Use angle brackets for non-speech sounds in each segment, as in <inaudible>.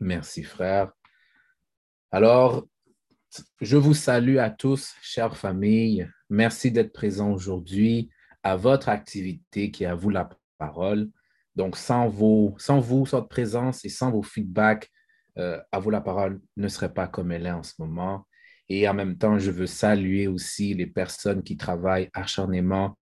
Merci, frère. Alors, je vous salue à tous, chères familles. Merci d'être présents aujourd'hui à votre activité qui est à vous la parole. Donc, sans, vos, sans vous, votre présence et sans vos feedbacks, euh, à vous la parole ne serait pas comme elle est en ce moment. Et en même temps, je veux saluer aussi les personnes qui travaillent acharnément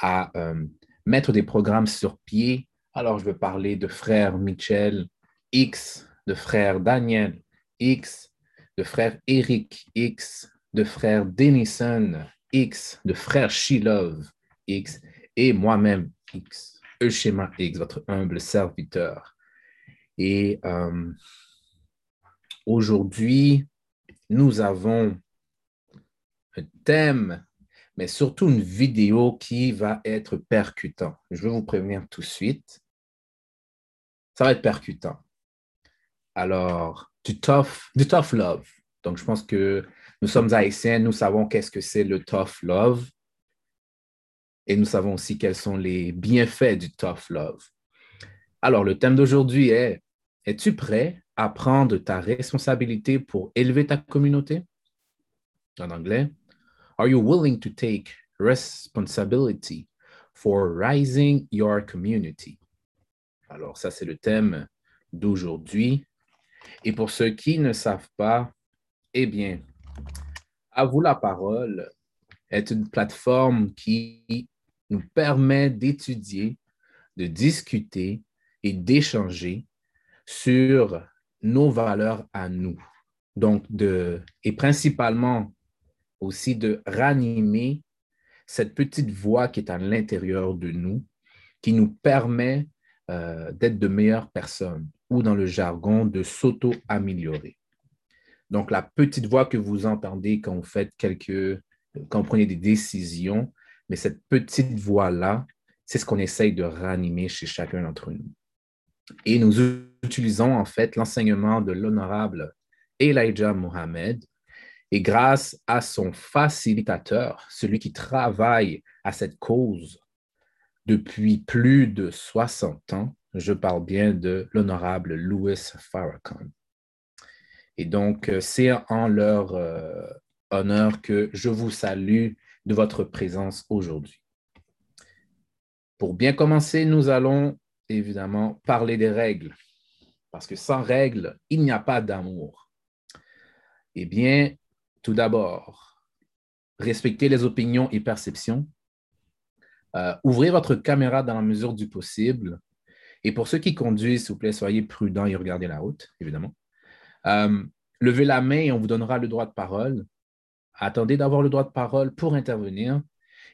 à euh, mettre des programmes sur pied. Alors, je veux parler de frère Michel X, de frère Daniel X, de frère Eric X, de frère Denison X, de frère Shilov X et moi-même X, Euschema X, votre humble serviteur. Et euh, aujourd'hui, nous avons un thème, mais surtout une vidéo qui va être percutant. Je vais vous prévenir tout de suite. Ça va être percutant. Alors, du tough, du tough love. Donc, je pense que nous sommes haïtiens, nous savons qu'est-ce que c'est le tough love. Et nous savons aussi quels sont les bienfaits du tough love. Alors, le thème d'aujourd'hui est Es-tu prêt à prendre ta responsabilité pour élever ta communauté? En anglais, Are you willing to take responsibility for rising your community? Alors, ça, c'est le thème d'aujourd'hui. Et pour ceux qui ne savent pas, eh bien, À vous la parole est une plateforme qui nous permet d'étudier, de discuter et d'échanger sur nos valeurs à nous. Donc, de, et principalement aussi de ranimer cette petite voix qui est à l'intérieur de nous, qui nous permet euh, d'être de meilleures personnes ou dans le jargon de s'auto-améliorer. Donc, la petite voix que vous entendez quand vous faites quelques, quand vous prenez des décisions, mais cette petite voix-là, c'est ce qu'on essaye de ranimer chez chacun d'entre nous. Et nous utilisons en fait l'enseignement de l'honorable Elijah Mohamed. Et grâce à son facilitateur, celui qui travaille à cette cause depuis plus de 60 ans, je parle bien de l'honorable Louis Farrakhan. Et donc, euh, c'est en leur euh, honneur que je vous salue de votre présence aujourd'hui. Pour bien commencer, nous allons évidemment parler des règles, parce que sans règles, il n'y a pas d'amour. Eh bien, tout d'abord, respectez les opinions et perceptions. Euh, ouvrez votre caméra dans la mesure du possible. Et pour ceux qui conduisent, s'il vous plaît, soyez prudents et regardez la route, évidemment. Euh, levez la main et on vous donnera le droit de parole. Attendez d'avoir le droit de parole pour intervenir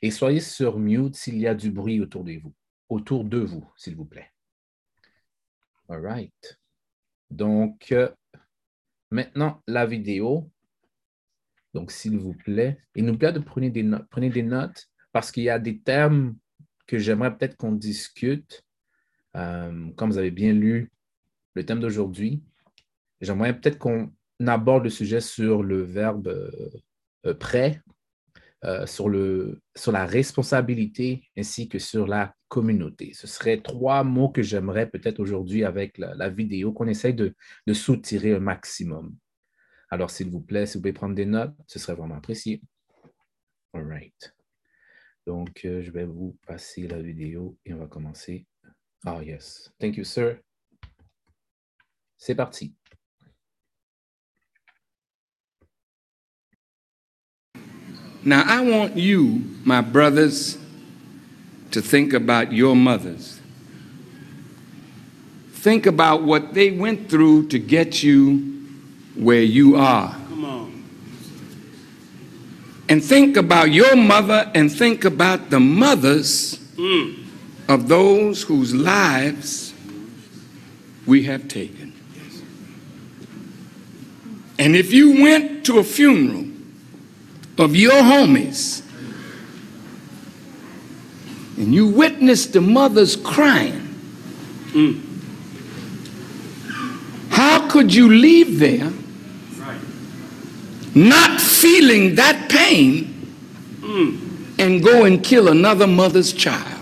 et soyez sur mute s'il y a du bruit autour de vous, autour de vous, s'il vous plaît. All right. Donc, euh, maintenant, la vidéo. Donc, s'il vous plaît, il nous plaît de prendre des notes, prenez des notes parce qu'il y a des termes que j'aimerais peut-être qu'on discute. Euh, comme vous avez bien lu le thème d'aujourd'hui, J'aimerais peut-être qu'on aborde le sujet sur le verbe euh, euh, prêt, sur, le, sur la responsabilité ainsi que sur la communauté. Ce seraient trois mots que j'aimerais peut-être aujourd'hui avec la, vidéo qu'on essaye de, de soutirer un maximum. Alors, s'il vous plaît, si vous pouvez prendre des notes, ce serait vraiment apprécié. All right. Donc, je vais vous passer la vidéo et on va commencer. Ah, yes. Thank you, sir. C'est parti. Now, I want you, my brothers, to think about your mothers. Think about what they went through to get you where you are. And think about your mother and think about the mothers mm. of those whose lives we have taken. And if you went to a funeral of your homies and you witnessed the mothers crying, mm. how could you leave there not feeling that pain mm. and go and kill another mother's child.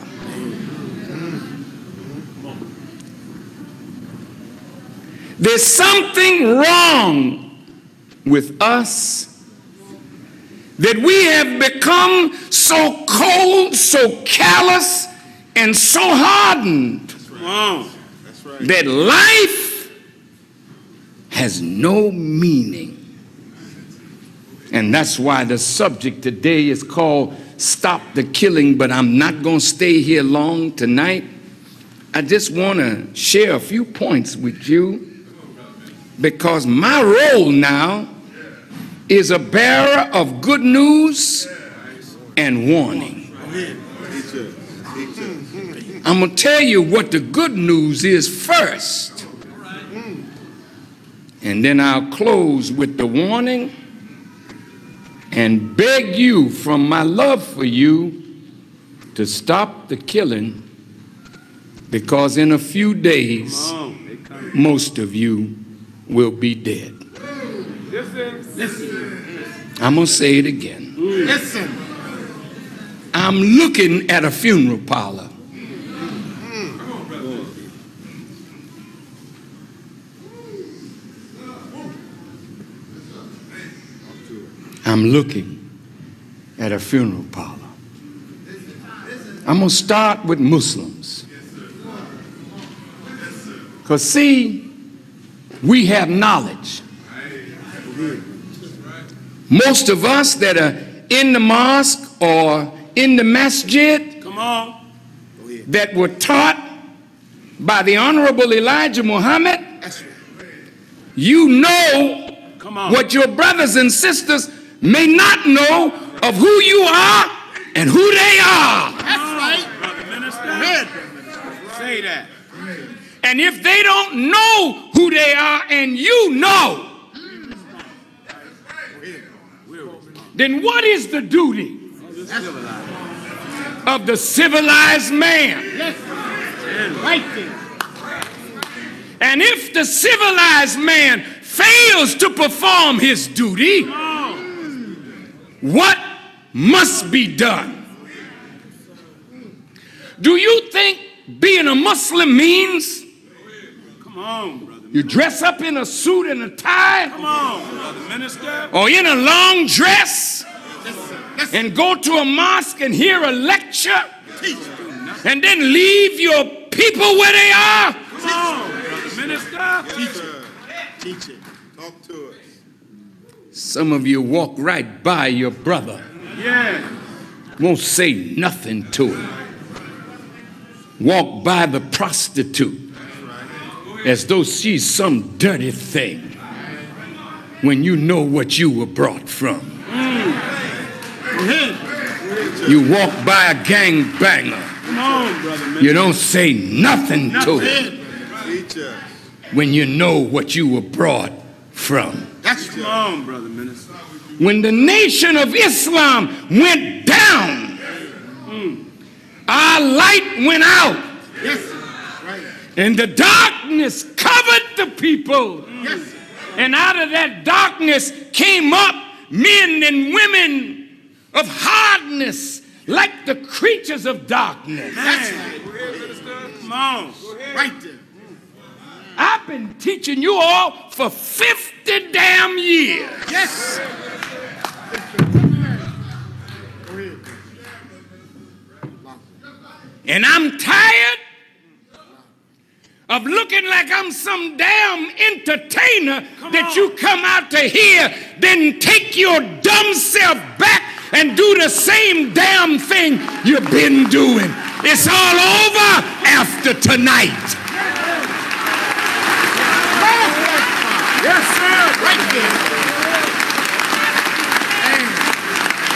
There's something wrong with us that we have become so cold, so callous, and so hardened that life has no meaning. And that's why the subject today is called Stop the Killing, but I'm not going to stay here long tonight. I just want to share a few points with you because my role now is a bearer of good news and warning. I'm going to tell you what the good news is first. And then I'll close with the warning and beg you from my love for you to stop the killing because in a few days, most of you will be dead. Listen. Listen. I'm going to say it again. Listen. I'm looking at a funeral parlor. I'm looking at a funeral parlor. I'm going to start with Muslims. Because, see, we have knowledge. Most of us that are in the mosque or in the masjid Come on. that were taught by the Honorable Elijah Muhammad, you know what your brothers and sisters may not know of who you are and who they are. That's right. Brother Minister. Go ahead. Say that. And if they don't know who they are and you know, then what is the duty of the civilized man? Right there. And if the civilized man fails to perform his duty, what must be done? Do you think being a Muslim means Come on, brother. you dress up in a suit and a tie Come on, brother Minister. or in a long dress and go to a mosque and hear a lecture and then leave your people where they are? Come on, brother Minister. Teach it. Teach it. Talk to us. Some of you walk right by your brother, Yeah. won't say nothing to him. Walk by the prostitute as though she's some dirty thing when you know what you were brought from. You walk by a gangbanger, Come on, brother Minister. you don't say nothing to him when you know what you were brought from. That's on, brother Minister. when the nation of Islam went down, our light went out, Yes. Right. and the darkness covered the people. Yes. And out of that darkness came up men and women of hardness, like the creatures of darkness. That's right. Come on. Right there. I've been teaching you all for 50 damn years. Yes. And I'm tired of looking like I'm some damn entertainer that you come out to hear, then take your dumb self back and do the same damn thing you've been doing. It's all over after tonight. Yes, sir. Right there.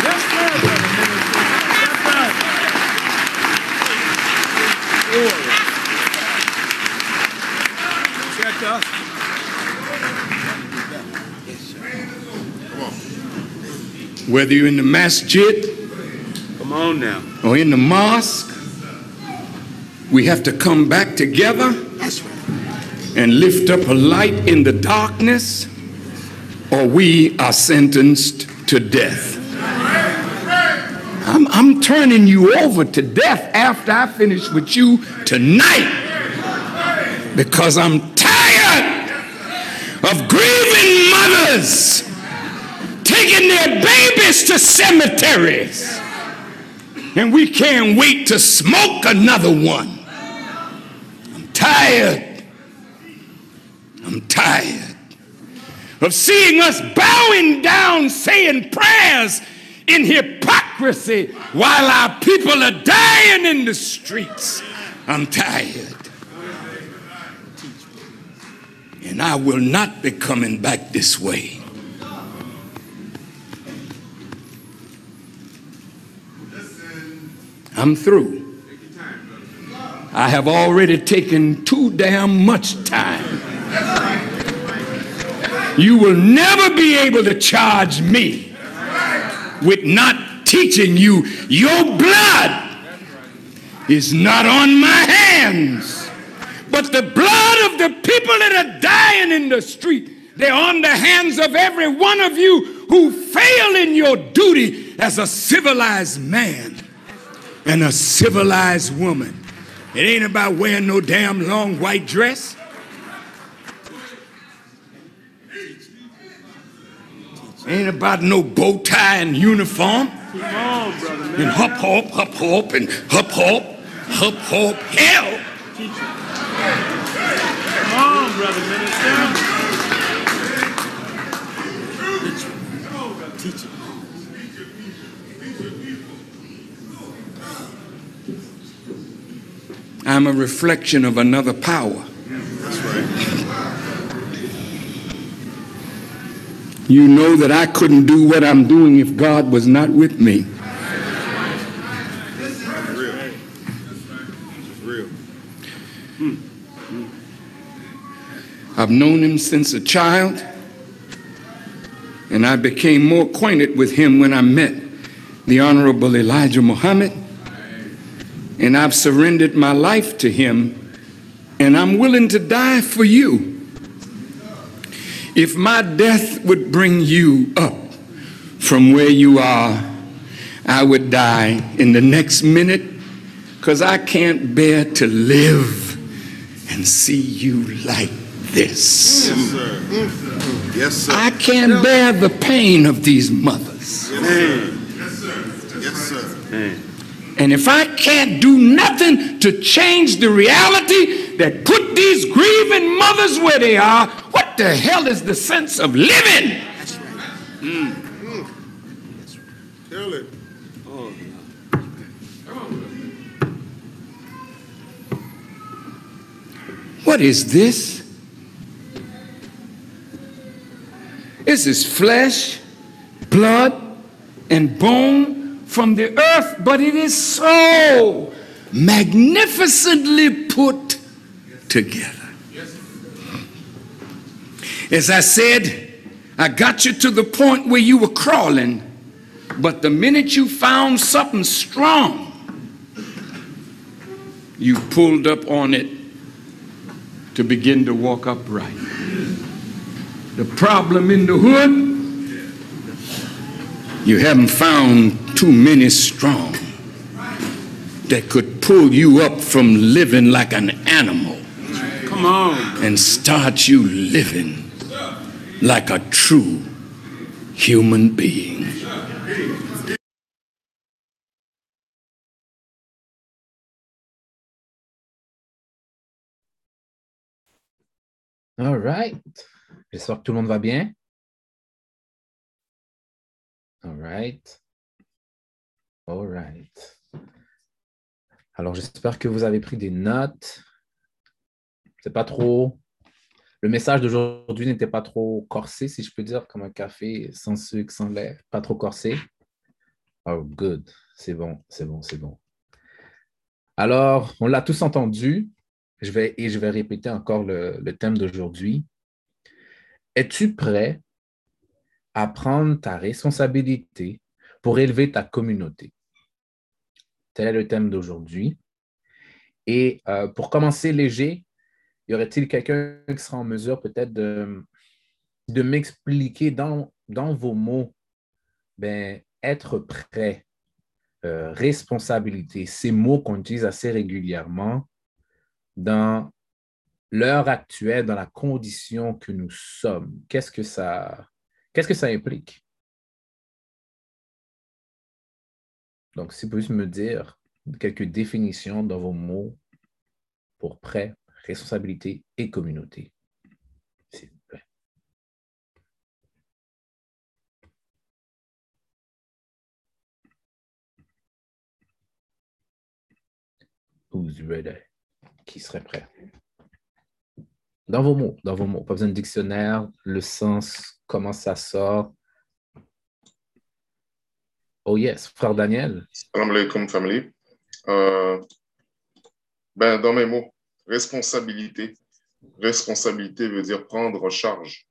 Yes, sir, brother Minister. Yes, sir. Check us. Whether you're in the masjid Come on now. or in the mosque, we have to come back together That's right. And lift up a light in the darkness, or we are sentenced to death. I'm, I'm turning you over to death after I finish with you tonight because I'm tired of grieving mothers taking their babies to cemeteries. And we can't wait to smoke another one. I'm tired. I'm tired of seeing us bowing down saying prayers in hypocrisy while our people are dying in the streets. I'm tired. And I will not be coming back this way. I'm through. I have already taken too damn much time. You will never be able to charge me with not teaching you your blood is not on my hands, but the blood of the people that are dying in the street. They're on the hands of every one of you who fail in your duty as a civilized man and a civilized woman. It ain't about wearing no damn long white dress. Ain't about no bow tie and uniform. Come on, brother. And hop hop, hop hop, and hop hop, hop hop, hell. Come on, brother minister. I'm a reflection of another power. That's right. You know that I couldn't do what I'm doing if God was not with me. I've known him since a child, and I became more acquainted with him when I met the Honorable Elijah Muhammad. And I've surrendered my life to him, and I'm willing to die for you. If my death would bring you up from where you are, I would die in the next minute because I can't bear to live and see you like this. Yes, sir. Yes, sir. I can't bear the pain of these mothers. Yes sir Yes, sir. And if I can't do nothing to change the reality that put these grieving mothers where they are, what the hell is the sense of living? Mm. Mm. Tell it. What is this? Is this is flesh, blood, and bone from the earth, but it is so magnificently put together. As I said, I got you to the point where you were crawling, but the minute you found something strong, you pulled up on it to begin to walk upright. The problem in the hood, you haven't found too many strong that could pull you up from living like an animal Come on. and start you living like a true human being. All right. J'espère que tout le monde va bien. All right. All right. Alors, j'espère que vous avez pris des notes. C'est pas trop. Le message d'aujourd'hui n'était pas trop corsé, si je peux dire, comme un café sans sucre, sans lait, pas trop corsé. Oh, good. C'est bon, c'est bon, c'est bon. Alors, on l'a tous entendu. Je vais, et je vais répéter encore le, le thème d'aujourd'hui. Es-tu prêt à prendre ta responsabilité pour élever ta communauté? Tel est le thème d'aujourd'hui. Et euh, pour commencer léger, y aurait-il quelqu'un qui sera en mesure peut-être de, m'expliquer dans, dans vos mots, ben, être prêt, euh, responsabilité, ces mots qu'on utilise assez régulièrement dans l'heure actuelle, dans la condition que nous sommes, qu'est-ce que ça, qu'est-ce que ça implique? Donc, si vous pouvez me dire quelques définitions dans vos mots pour prêt, responsabilité et communauté, s'il vous plaît. Who's ready? Qui serait prêt? Dans vos mots, dans vos mots. Pas besoin de dictionnaire, le sens, comment ça sort. Oh yes, frère Daniel. Salam alaikum, family. Euh, ben, dans mes mots, responsabilité. Responsabilité veut dire prendre charge.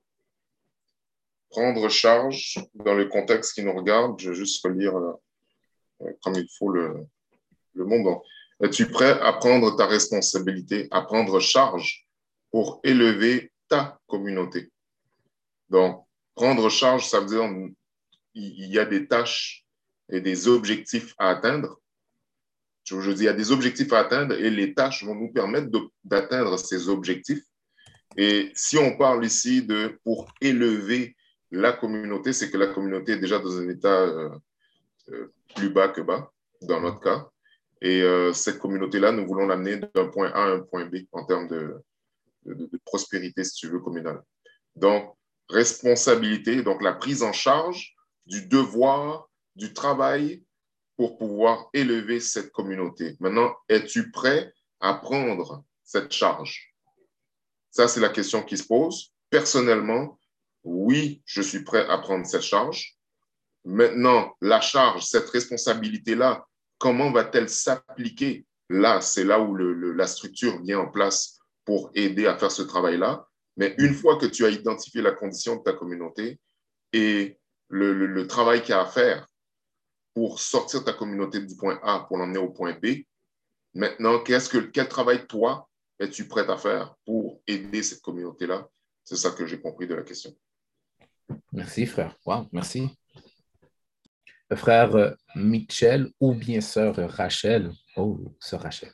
Prendre charge dans le contexte qui nous regarde, je vais juste relire euh, comme il faut le, le mot. Es-tu prêt à prendre ta responsabilité, à prendre charge pour élever ta communauté? Donc, prendre charge, ça veut dire il y a des tâches et des objectifs à atteindre. Je, dis, il y a des objectifs à atteindre et les tâches vont nous permettre d'atteindre ces objectifs. Et si on parle ici de pour élever la communauté, c'est que la communauté est déjà dans un état euh, euh, plus bas que bas, dans notre cas. Et euh, cette communauté-là, nous voulons l'amener d'un point A à un point B en termes de, de, prospérité, si tu veux, communale. Donc, responsabilité, donc la prise en charge du devoir, du travail pour pouvoir élever cette communauté. Maintenant, es-tu prêt à prendre cette charge? Ça, c'est la question qui se pose. Personnellement, oui, je suis prêt à prendre cette charge. Maintenant, la charge, cette responsabilité-là, comment va-t-elle s'appliquer? Là, c'est là où la structure vient en place pour aider à faire ce travail-là. Mais une fois que tu as identifié la condition de ta communauté et le, le travail qu'il y a à faire pour sortir ta communauté du point A pour l'emmener au point B, maintenant, qu'est-ce que, quel travail, toi, es-tu prêt à faire pour aider cette communauté-là? C'est ça que j'ai compris de la question. Merci, frère. Wow, merci frère euh, Michel ou bien sœur Rachel? Oh, sœur Rachel.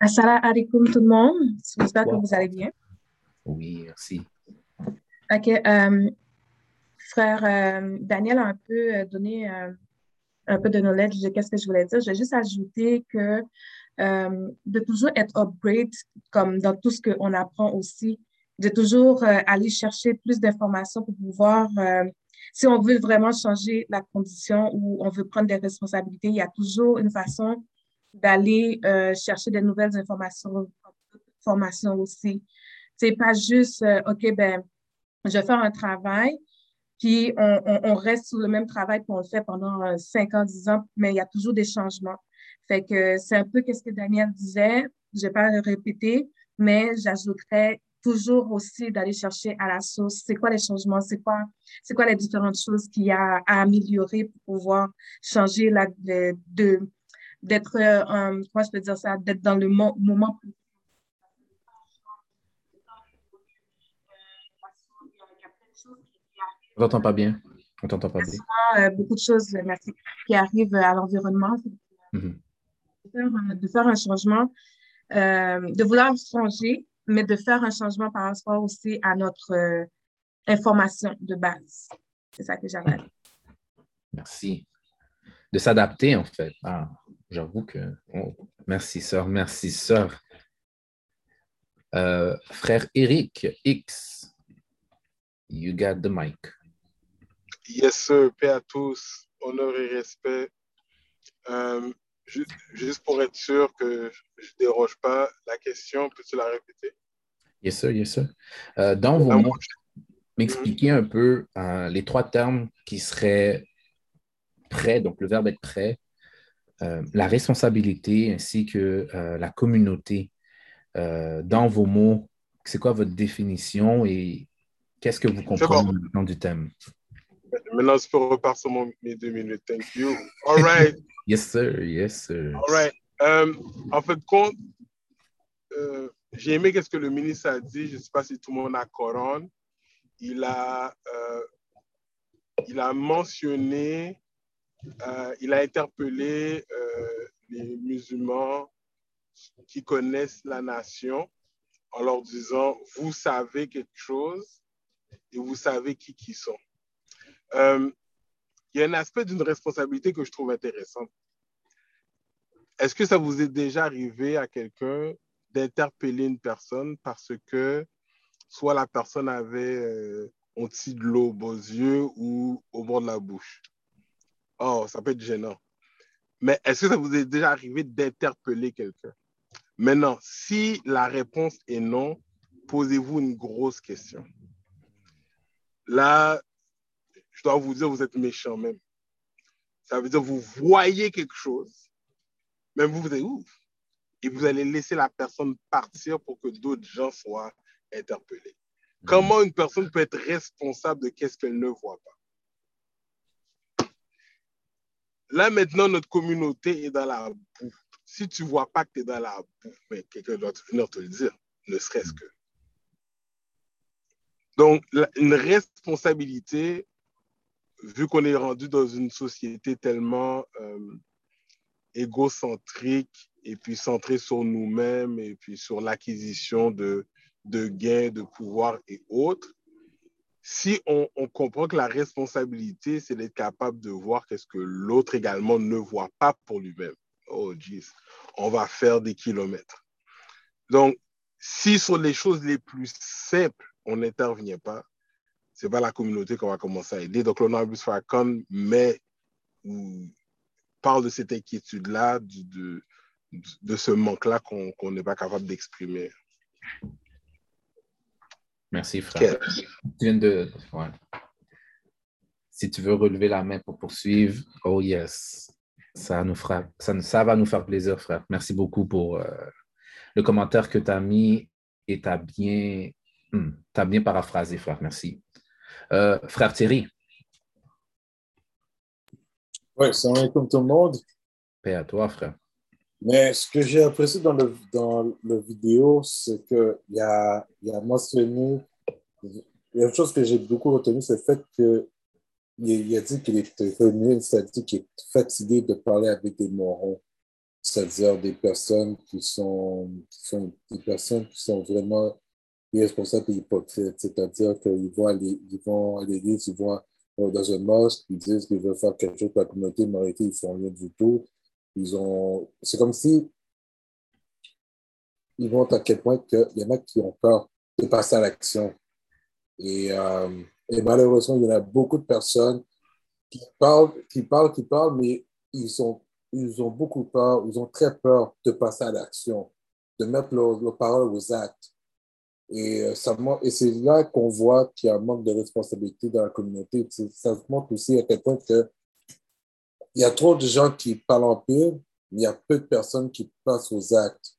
Assalamu alaikum tout le monde. J'espère que vous allez bien. Oui, merci. OK. Euh, frère euh, Daniel a un peu donné un peu de knowledge de qu'est-ce que je voulais dire. Je vais juste ajouter que de toujours être upgrade, comme dans tout ce qu'on apprend aussi, de toujours euh, aller chercher plus d'informations pour pouvoir, euh, si on veut vraiment changer la condition ou on veut prendre des responsabilités, il y a toujours une façon d'aller euh, chercher des nouvelles informations, formations aussi. C'est pas juste, OK, ben, je vais faire un travail, puis on, on, on, reste sur le même travail qu'on le fait pendant 5 ans, 10 ans, mais il y a toujours des changements. Fait que c'est un peu ce que Daniel disait, je vais pas le répéter, mais j'ajouterais toujours aussi d'aller chercher à la source, c'est quoi les changements, c'est quoi, c'est quoi les différentes choses qu'il y a à améliorer pour pouvoir changer la, de, d'être, euh, comment je peux dire ça, d'être dans le moment On t'entend pas bien. On t'entend pas bien. Euh, beaucoup de choses merci, qui arrivent à l'environnement. Mm-hmm. de, faire, un changement, euh, de vouloir changer, mais de faire un changement par rapport aussi à notre euh, information de base. C'est ça que j'avais. Merci. De s'adapter, en fait. Ah, J'avoue que. Oh, merci, sœur. Merci, sœur. Euh, frère Eric X, you got the mic. Yes, sir. Paix à tous. Honneur et respect. Euh, Juste, pour être sûr que je ne déroge pas la question, peux-tu la répéter? Yes, sir, yes, sir. Euh, dans vos mots, m'expliquer un peu euh, les trois termes qui seraient prêts, donc le verbe être prêt, euh, la responsabilité ainsi que la communauté. dans vos mots, c'est quoi votre définition et qu'est-ce que vous comprenez bon. du thème? Maintenant, je peux repartir sur mon, mes deux minutes. Thank you. All right. <laughs> yes, sir. Yes, sir. All right. Um, en fait, compte, euh, j'ai aimé ce que le ministre a dit. Je ne sais pas si tout le monde a Coran. Il a, euh, il a mentionné, euh, il a interpellé euh, les musulmans qui connaissent la nation en leur disant, vous savez quelque chose et vous savez qui qui sont. Euh, il y a un aspect d'une responsabilité que je trouve intéressant. Est-ce que ça vous est déjà arrivé à quelqu'un d'interpeller une personne parce que soit la personne avait euh, un petit de l'eau aux yeux ou au bord de la bouche? Oh, ça peut être gênant. Mais est-ce que ça vous est déjà arrivé d'interpeller quelqu'un? Maintenant, si la réponse est non, posez-vous une grosse question. Là, dois vous dire, vous êtes méchant même. Ça veut dire vous voyez quelque chose, même vous, vous êtes ouf. Et vous allez laisser la personne partir pour que d'autres gens soient interpellés. Comment une personne peut être responsable de qu'est-ce qu'elle ne voit pas? Là, maintenant, notre communauté est dans la boue. Si tu ne vois pas que tu es dans la boue, mais quelqu'un doit venir te le dire, ne serait-ce que. Donc, une responsabilité, vu qu'on est rendu dans une société tellement euh, égocentrique et puis centrée sur nous-mêmes et puis sur l'acquisition de, de gains, de pouvoir et autres, si on, comprend que la responsabilité, c'est d'être capable de voir qu'est-ce que l'autre également ne voit pas pour lui-même. Oh, jeez, on va faire des kilomètres. Donc, si sur les choses les plus simples, on n'intervient pas, c'est pas la communauté qu'on va commencer à aider. Donc, l'honorable Farrakhan met ou parle de cette inquiétude-là, de, de, de, ce manque-là qu'on n'est pas capable d'exprimer. Merci, frère. Tu viens de... Ouais. Si tu veux relever la main pour poursuivre, oh yes, ça, nous fera, ça, ça va nous faire plaisir, frère. Merci beaucoup pour euh, le commentaire que tu as mis et tu as bien, hmm, as bien paraphrasé, frère. Merci. Euh, frère Thierry. Oui, salam alaikum tout le monde. Paix à toi, frère. Mais ce que j'ai apprécié dans le, dans le vidéo, c'est qu'il y a, y a mentionné, il y a une chose que j'ai beaucoup retenu, c'est le fait que il, a dit qu'il était revenu, c'est-à-dire qu'il est fatigué de parler avec des morons, c'est-à-dire des personnes qui sont, qui sont, des personnes qui sont vraiment hypocrites, c'est-à-dire qu'ils vont à l'église, ils vont dans un mosque, ils disent qu'ils veulent faire quelque chose pour la communauté, mais en réalité, ils font rien du tout. Ils ont, c'est comme si ils vont à quel point y en a qui ont peur de passer à l'action. Et, euh, et malheureusement, il y en a beaucoup de personnes qui parlent, qui parlent, qui parlent, mais ils, sont, ils ont beaucoup peur, ils ont très peur de passer à l'action, de mettre leurs paroles aux actes. Et, euh, et c'est là qu'on voit qu'il y a un manque de responsabilité dans la communauté. Ça montre aussi à quel point que il y a trop de gens qui parlent en pile, mais il y a peu de personnes qui passent aux actes.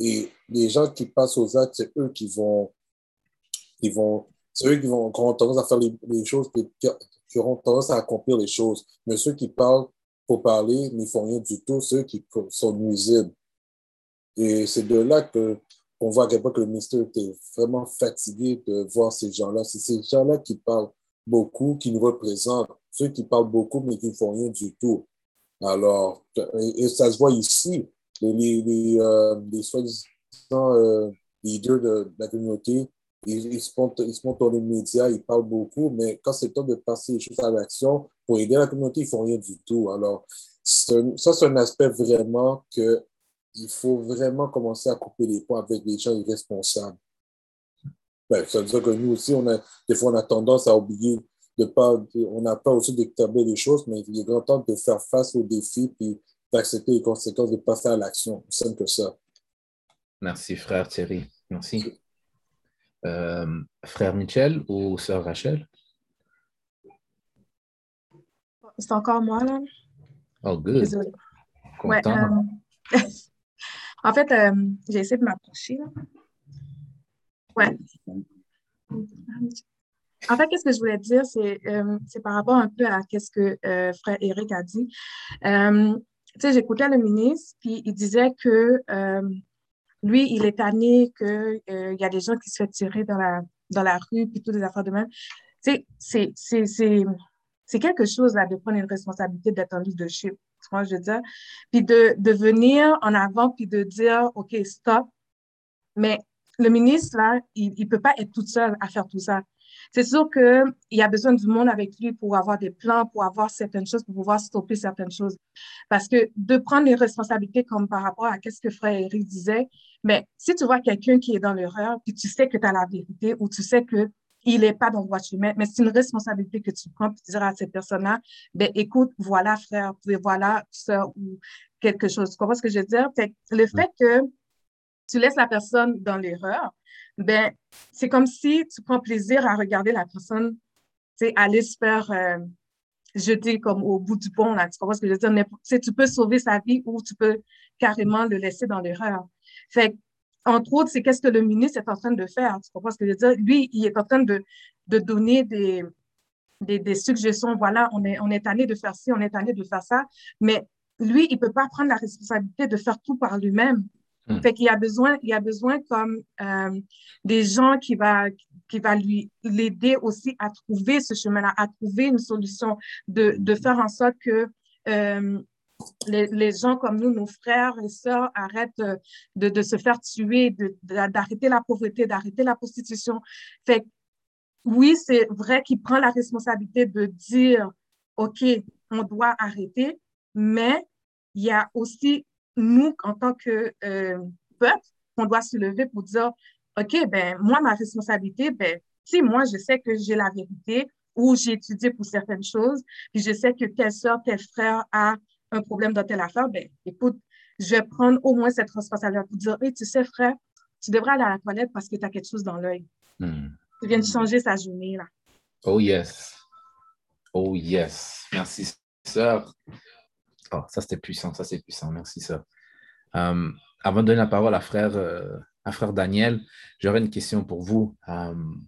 Et les gens qui passent aux actes, c'est eux qui vont, qui vont c'est eux qui, vont, qui auront tendance à faire les, choses, qui, qui, auront tendance à accomplir les choses. Mais ceux qui parlent pour parler n'y font rien du tout, ceux qui sont nuisibles. Et c'est de là que on voit à quel point que le ministère était vraiment fatigué de voir ces gens-là. C'est ces gens-là qui parlent beaucoup, qui nous représentent, ceux qui parlent beaucoup mais qui ne font rien du tout. Alors, et, ça se voit ici, les, euh, soi-disant euh, leaders de, la communauté ils, se montent, ils se dans les médias, ils parlent beaucoup, mais quand c'est temps de passer les choses à l'action pour aider la communauté, ils ne font rien du tout. Alors, ça, c'est un aspect vraiment que il faut vraiment commencer à couper les ponts avec les gens irresponsables. Ben, ça veut dire que nous aussi, on a, des fois, on a tendance à oublier de pas, on n'a pas aussi d'établir les choses, mais il est grand temps de faire face aux défis et d'accepter les conséquences, de passer à l'action. Simple que ça. Merci, frère Thierry. Merci. Euh, frère Michel ou sœur Rachel? C'est encore moi, là. Oh, good. Désolée. Ouais, euh... <laughs> en fait, euh, j'ai essayé de m'approcher. Ouais. En fait, qu'est-ce que je voulais dire, c'est euh, par rapport un peu à ce que euh, frère Eric a dit. Tu sais, j'écoutais le ministre, puis il disait que lui, il est tanné qu'il y a des gens qui se font tirer dans la, dans la rue, puis toutes des affaires de même. C'est quelque chose de prendre une responsabilité d'être en leadership. Je veux dire. Puis de, de venir en avant, puis de dire, OK, stop. Mais le ministre, là, il ne peut pas être tout seul à faire tout ça. C'est sûr qu'il y a besoin du monde avec lui pour avoir des plans, pour avoir certaines choses, pour pouvoir stopper certaines choses. Parce que de prendre les responsabilités comme par rapport à ce que frère Eric disait, mais si tu vois quelqu'un qui est dans l'erreur, puis tu sais que tu as la vérité ou tu sais que il n'est pas dans le droit mais c'est une responsabilité que tu prends pour dire à cette personne-là, ben, écoute, voilà, frère, voilà, soeur, ou quelque chose. Tu comprends ce que je veux dire? le fait que tu laisses la personne dans l'erreur, ben, c'est comme si tu prends plaisir à regarder la personne, aller se faire euh, jeter comme au bout du pont, là. Tu comprends ce que je veux dire? Tu peux sauver sa vie ou tu peux carrément le laisser dans l'erreur. Fait entre autres, c'est qu'est-ce que le ministre est en train de faire. Tu comprends ce que je veux dire? Lui, il est en train de, de donner des, des, des, suggestions. Voilà, on est, on est allé de faire ci, on est allé de faire ça. Mais lui, il ne peut pas prendre la responsabilité de faire tout par lui-même. Hmm. Fait qu'il y a besoin, il y a besoin comme euh, des gens qui va, qui va lui l'aider aussi à trouver ce chemin-là, à trouver une solution, de, de faire en sorte que euh, les, gens comme nous, nos frères et sœurs, arrêtent de, de, se faire tuer, d'arrêter la pauvreté, d'arrêter la prostitution. Fait oui, c'est vrai qu'il prend la responsabilité de dire, OK, on doit arrêter, mais il y a aussi nous, en tant que euh, peuple, on doit se lever pour dire, OK, ben moi, ma responsabilité, ben si moi, je sais que j'ai la vérité ou j'ai étudié pour certaines choses, puis je sais que telle soeur, tel frère a un problème dans telle affaire, ben écoute, je vais prendre au moins cette responsabilité pour dire, hey, tu sais, frère, tu devrais aller à la toilette parce que tu as quelque chose dans l'œil. Hmm. Tu viens de changer sa journée, là. Oh yes. Oh yes. Merci, sœur. Oh, ça, c'était puissant, ça, c'est puissant. Merci, sœur. Um, avant de donner la parole à frère, euh, à frère Daniel, j'aurais une question pour vous. Um,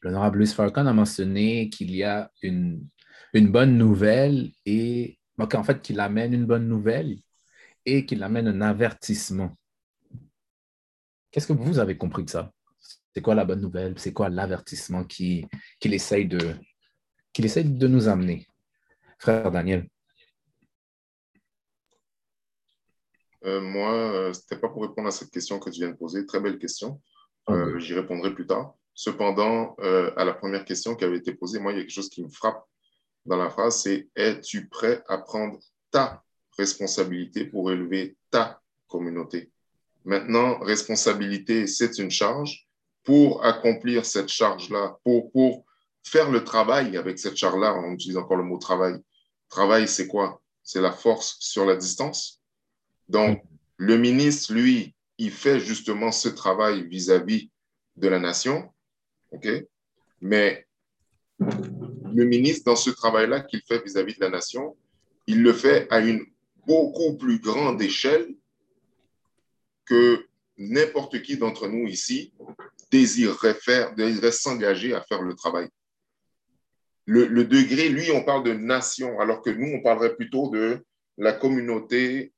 L'honorable Louis Farcon a mentionné qu'il y a une, une bonne nouvelle et donc, en fait, qu'il amène une bonne nouvelle et qu'il amène un avertissement. Qu'est-ce que vous avez compris de ça? C'est quoi la bonne nouvelle? C'est quoi l'avertissement qu'il essaye, de, qu'il essaye de nous amener? Frère Daniel. Euh, moi, euh, ce n'était pas pour répondre à cette question que tu viens de poser. Très belle question. Euh, j'y répondrai plus tard. Cependant, à la première question qui avait été posée, moi, il y a quelque chose qui me frappe dans la phrase, c'est es-tu prêt à prendre ta responsabilité pour élever ta communauté? Maintenant, responsabilité, c'est une charge. Pour accomplir cette charge-là, pour, pour faire le travail avec cette charge-là, on utilise encore le mot travail. Travail, c'est quoi? C'est la force sur la distance. Donc, le ministre, lui, il fait justement ce travail vis-à-vis de la nation. OK? Mais le ministre, dans ce travail-là qu'il fait vis-à-vis de la nation, il le fait à une beaucoup plus grande échelle que n'importe qui d'entre nous ici désirerait faire, désirerait s'engager à faire le travail. Le, degré, lui, on parle de nation, alors que nous, on parlerait plutôt de la communauté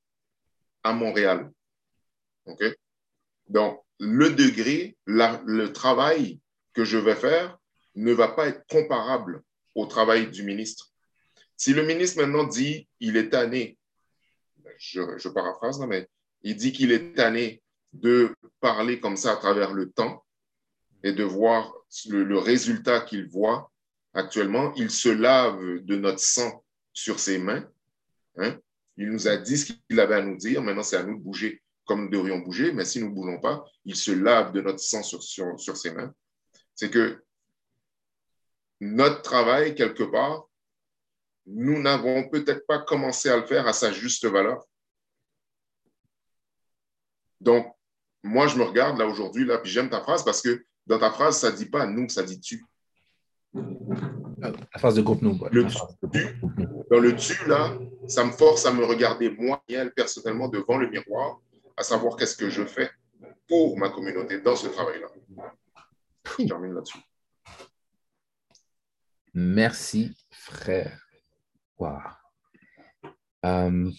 à Montréal. Donc, le degré, le travail que je vais faire ne va pas être comparable au travail du ministre. Si le ministre maintenant dit il est tanné, je, paraphrase, mais il dit qu'il est tanné de parler comme ça à travers le temps et de voir le, résultat qu'il voit actuellement, il se lave de notre sang sur ses mains. Hein. Il nous a dit ce qu'il avait à nous dire. Maintenant, c'est à nous de bouger comme nous devrions bouger. Mais si nous ne bougons pas, il se lave de notre sang sur, sur, sur ses mains. C'est que notre travail, quelque part, nous n'avons peut-être pas commencé à le faire à sa juste valeur. Donc, moi, je me regarde là aujourd'hui, là, puis j'aime ta phrase parce que dans ta phrase, ça ne dit pas nous, ça dit tu. La phrase de groupe nous. Le tu, dans le tu, là, ça me force à me regarder moi et elle personnellement devant le miroir, à savoir qu'est-ce que je fais pour ma communauté dans ce travail-là. Je termine là-dessus. Merci, frère. Euh,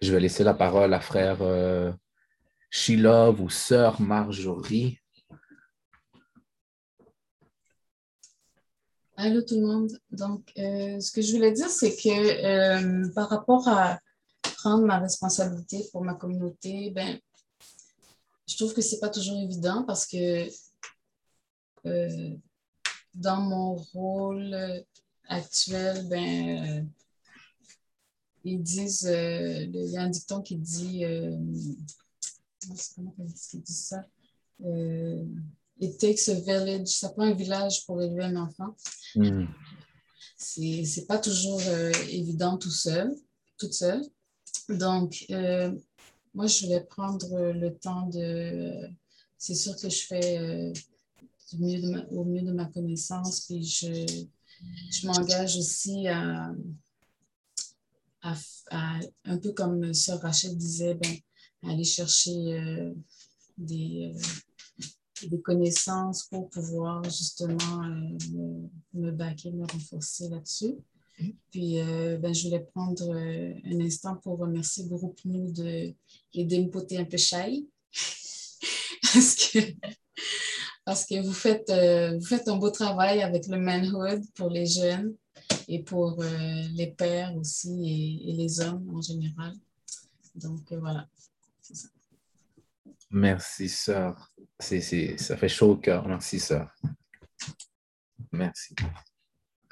je vais laisser la parole à frère euh, Shilov ou sœur Marjorie. Allô tout le monde. Donc, euh, ce que je voulais dire, c'est que euh, par rapport à prendre ma responsabilité pour ma communauté, ben, je trouve que c'est pas toujours évident parce que dans mon rôle actuel, ben, ils disent, il y a un dicton qui dit, comment dit ça? It takes a village. Ça prend un village pour élever un enfant. Mm. C'est pas toujours euh, évident tout seul, toute seule. Donc, euh, moi, je vais prendre le temps de. C'est sûr que je fais euh, du mieux au mieux de ma connaissance, puis je, je m'engage aussi à, à, un peu comme Sœur Rachel disait, ben, aller chercher des des connaissances pour pouvoir justement euh, me, me baquer, me renforcer là-dessus. Puis, euh, ben, je voulais prendre euh, un instant pour remercier le groupe nous de me poter un peu shy. parce, que, parce que vous faites, vous faites un beau travail avec le manhood pour les jeunes et pour les pères aussi et, les hommes en général. Donc, voilà, c'est ça. Merci, sœur. C'est, ça fait chaud au cœur. Merci, sœur. Merci.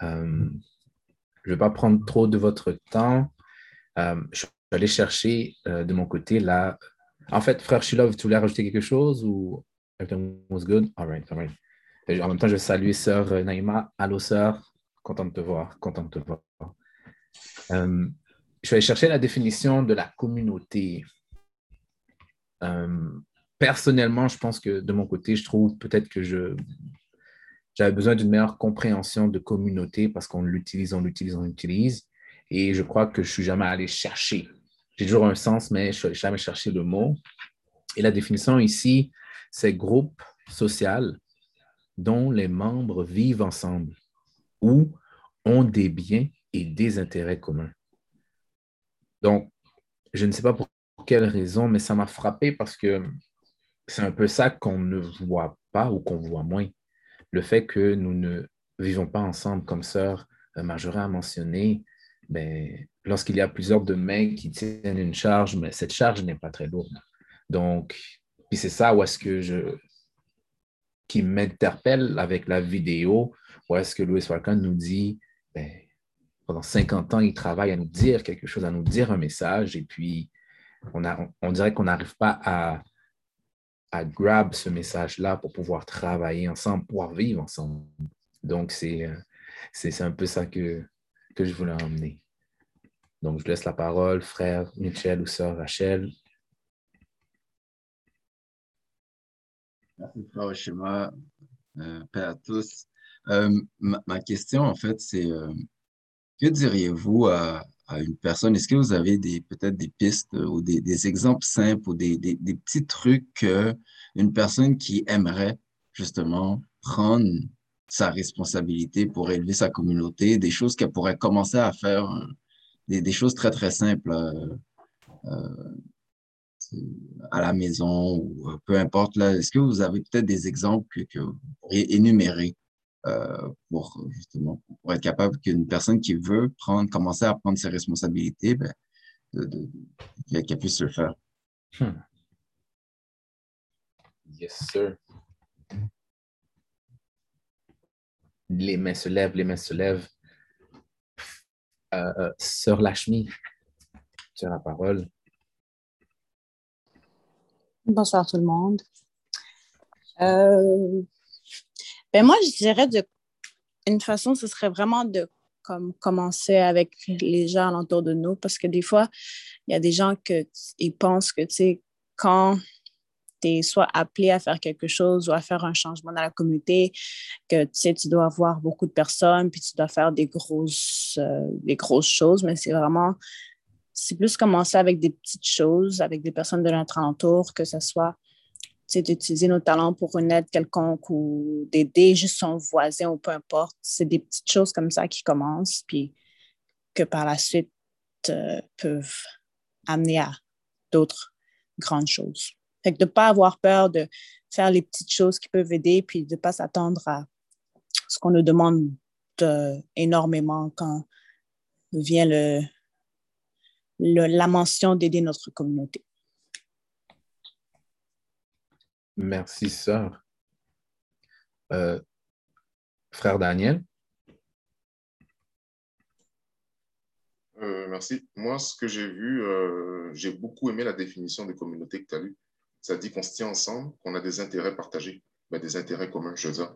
Euh, je ne vais pas prendre trop de votre temps. Euh, je vais aller chercher euh, de mon côté là. En fait, frère Shilov, tu voulais rajouter quelque chose ou? Everything was good? All right, all right. En même temps, je salue sœur Naïma. Allô, sœur. Content de te voir. Content de te voir. je vais chercher la définition de la communauté. Euh, personnellement, je pense que de mon côté, je trouve peut-être que je, j'avais besoin d'une meilleure compréhension de communauté parce qu'on l'utilise, on l'utilise, on l'utilise. Et je crois que je suis jamais allé chercher. J'ai toujours un sens, mais je n'ai jamais cherché le mot. Et la définition ici, c'est groupe social dont les membres vivent ensemble ou ont des biens et des intérêts communs. Donc, je ne sais pas pour quelle raison, mais ça m'a frappé parce que c'est un peu ça qu'on ne voit pas ou qu'on voit moins. Le fait que nous ne vivons pas ensemble, comme sœur euh, Marjorie a mentionné, ben, lorsqu'il y a plusieurs de qui tiennent une charge, mais cette charge n'est pas très lourde. Donc, puis c'est ça où est-ce que je qui m'interpelle avec la vidéo, où est-ce que Louis Farrakhan nous dit, ben, pendant 50 ans, il travaille à nous dire quelque chose, à nous dire un message, et puis on, a, on dirait qu'on n'arrive pas à, à grab ce message-là pour pouvoir travailler ensemble, pouvoir vivre ensemble. Donc, c'est, c'est, un peu ça que, que je voulais emmener. Donc, je laisse la parole, frère Michel ou sœur Rachel. Merci, frère Shema. Euh, paix à tous. Euh, ma, question, en fait, c'est que diriez-vous à, une personne, est-ce que vous avez peut-être des pistes ou des, exemples simples ou des, petits trucs qu'une personne qui aimerait justement prendre sa responsabilité pour élever sa communauté, des choses qu'elle pourrait commencer à faire, euh, des, choses très, très simples euh, euh à la maison ou euh, peu importe. Est-ce que vous avez peut-être des exemples que, vous pourriez énumérer euh, pour justement être capable qu'une personne qui veut prendre, commencer à prendre ses responsabilités, ben, qu'elle puisse le faire? Hmm. Yes, sir. Les mains se lèvent, les mains se lèvent. Euh, euh, Sœur Lachmi, tu as la parole. Bonsoir tout le monde. Euh, ben moi, je dirais de une façon, ce serait vraiment de comme, commencer avec les gens alentour de nous parce que des fois, il y a des gens qui pensent que, tu sais, quand tu es soit appelé à faire quelque chose ou à faire un changement dans la communauté, que tu sais, tu dois avoir beaucoup de personnes, puis tu dois faire des grosses, euh, des grosses choses, mais c'est vraiment, c'est plus commencer avec des petites choses, avec des personnes de notre entour, que ce soit d'utiliser nos talents pour une aide quelconque ou d'aider juste son voisin ou peu importe. C'est des petites choses comme ça qui commencent, puis que par la suite euh, peuvent amener à d'autres grandes choses. Fait que de ne pas avoir peur de faire les petites choses qui peuvent aider, puis de ne pas s'attendre à ce qu'on nous demande euh, énormément quand vient le, la mention d'aider notre communauté. Merci, sœur. Euh, frère Daniel? Euh, merci. Moi, ce que j'ai vu, euh, j'ai beaucoup aimé la définition de communauté que tu as lue. Ça dit qu'on se tient ensemble, qu'on a des intérêts partagés, ben, des intérêts communs, je veux dire.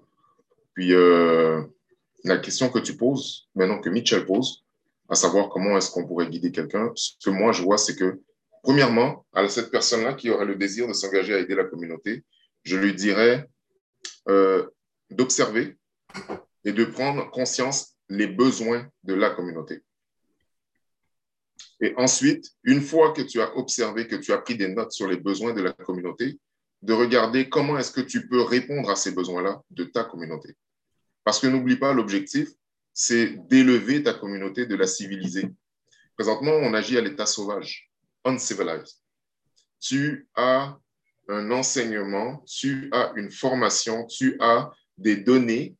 Puis, la question que tu poses, maintenant que Mitchell pose, à savoir comment est-ce qu'on pourrait guider quelqu'un, ce que moi je vois, c'est que, premièrement, à cette personne-là qui aurait le désir de s'engager à aider la communauté, je lui dirais euh, d'observer et de prendre conscience les besoins de la communauté. Et ensuite, une fois que tu as observé, que tu as pris des notes sur les besoins de la communauté, de regarder comment est-ce que tu peux répondre à ces besoins-là de ta communauté. Parce que n'oublie pas, l'objectif, c'est d'élever ta communauté, de la civiliser. Présentement, on agit à l'état sauvage, uncivilized. Tu as un enseignement, tu as une formation, tu as des données.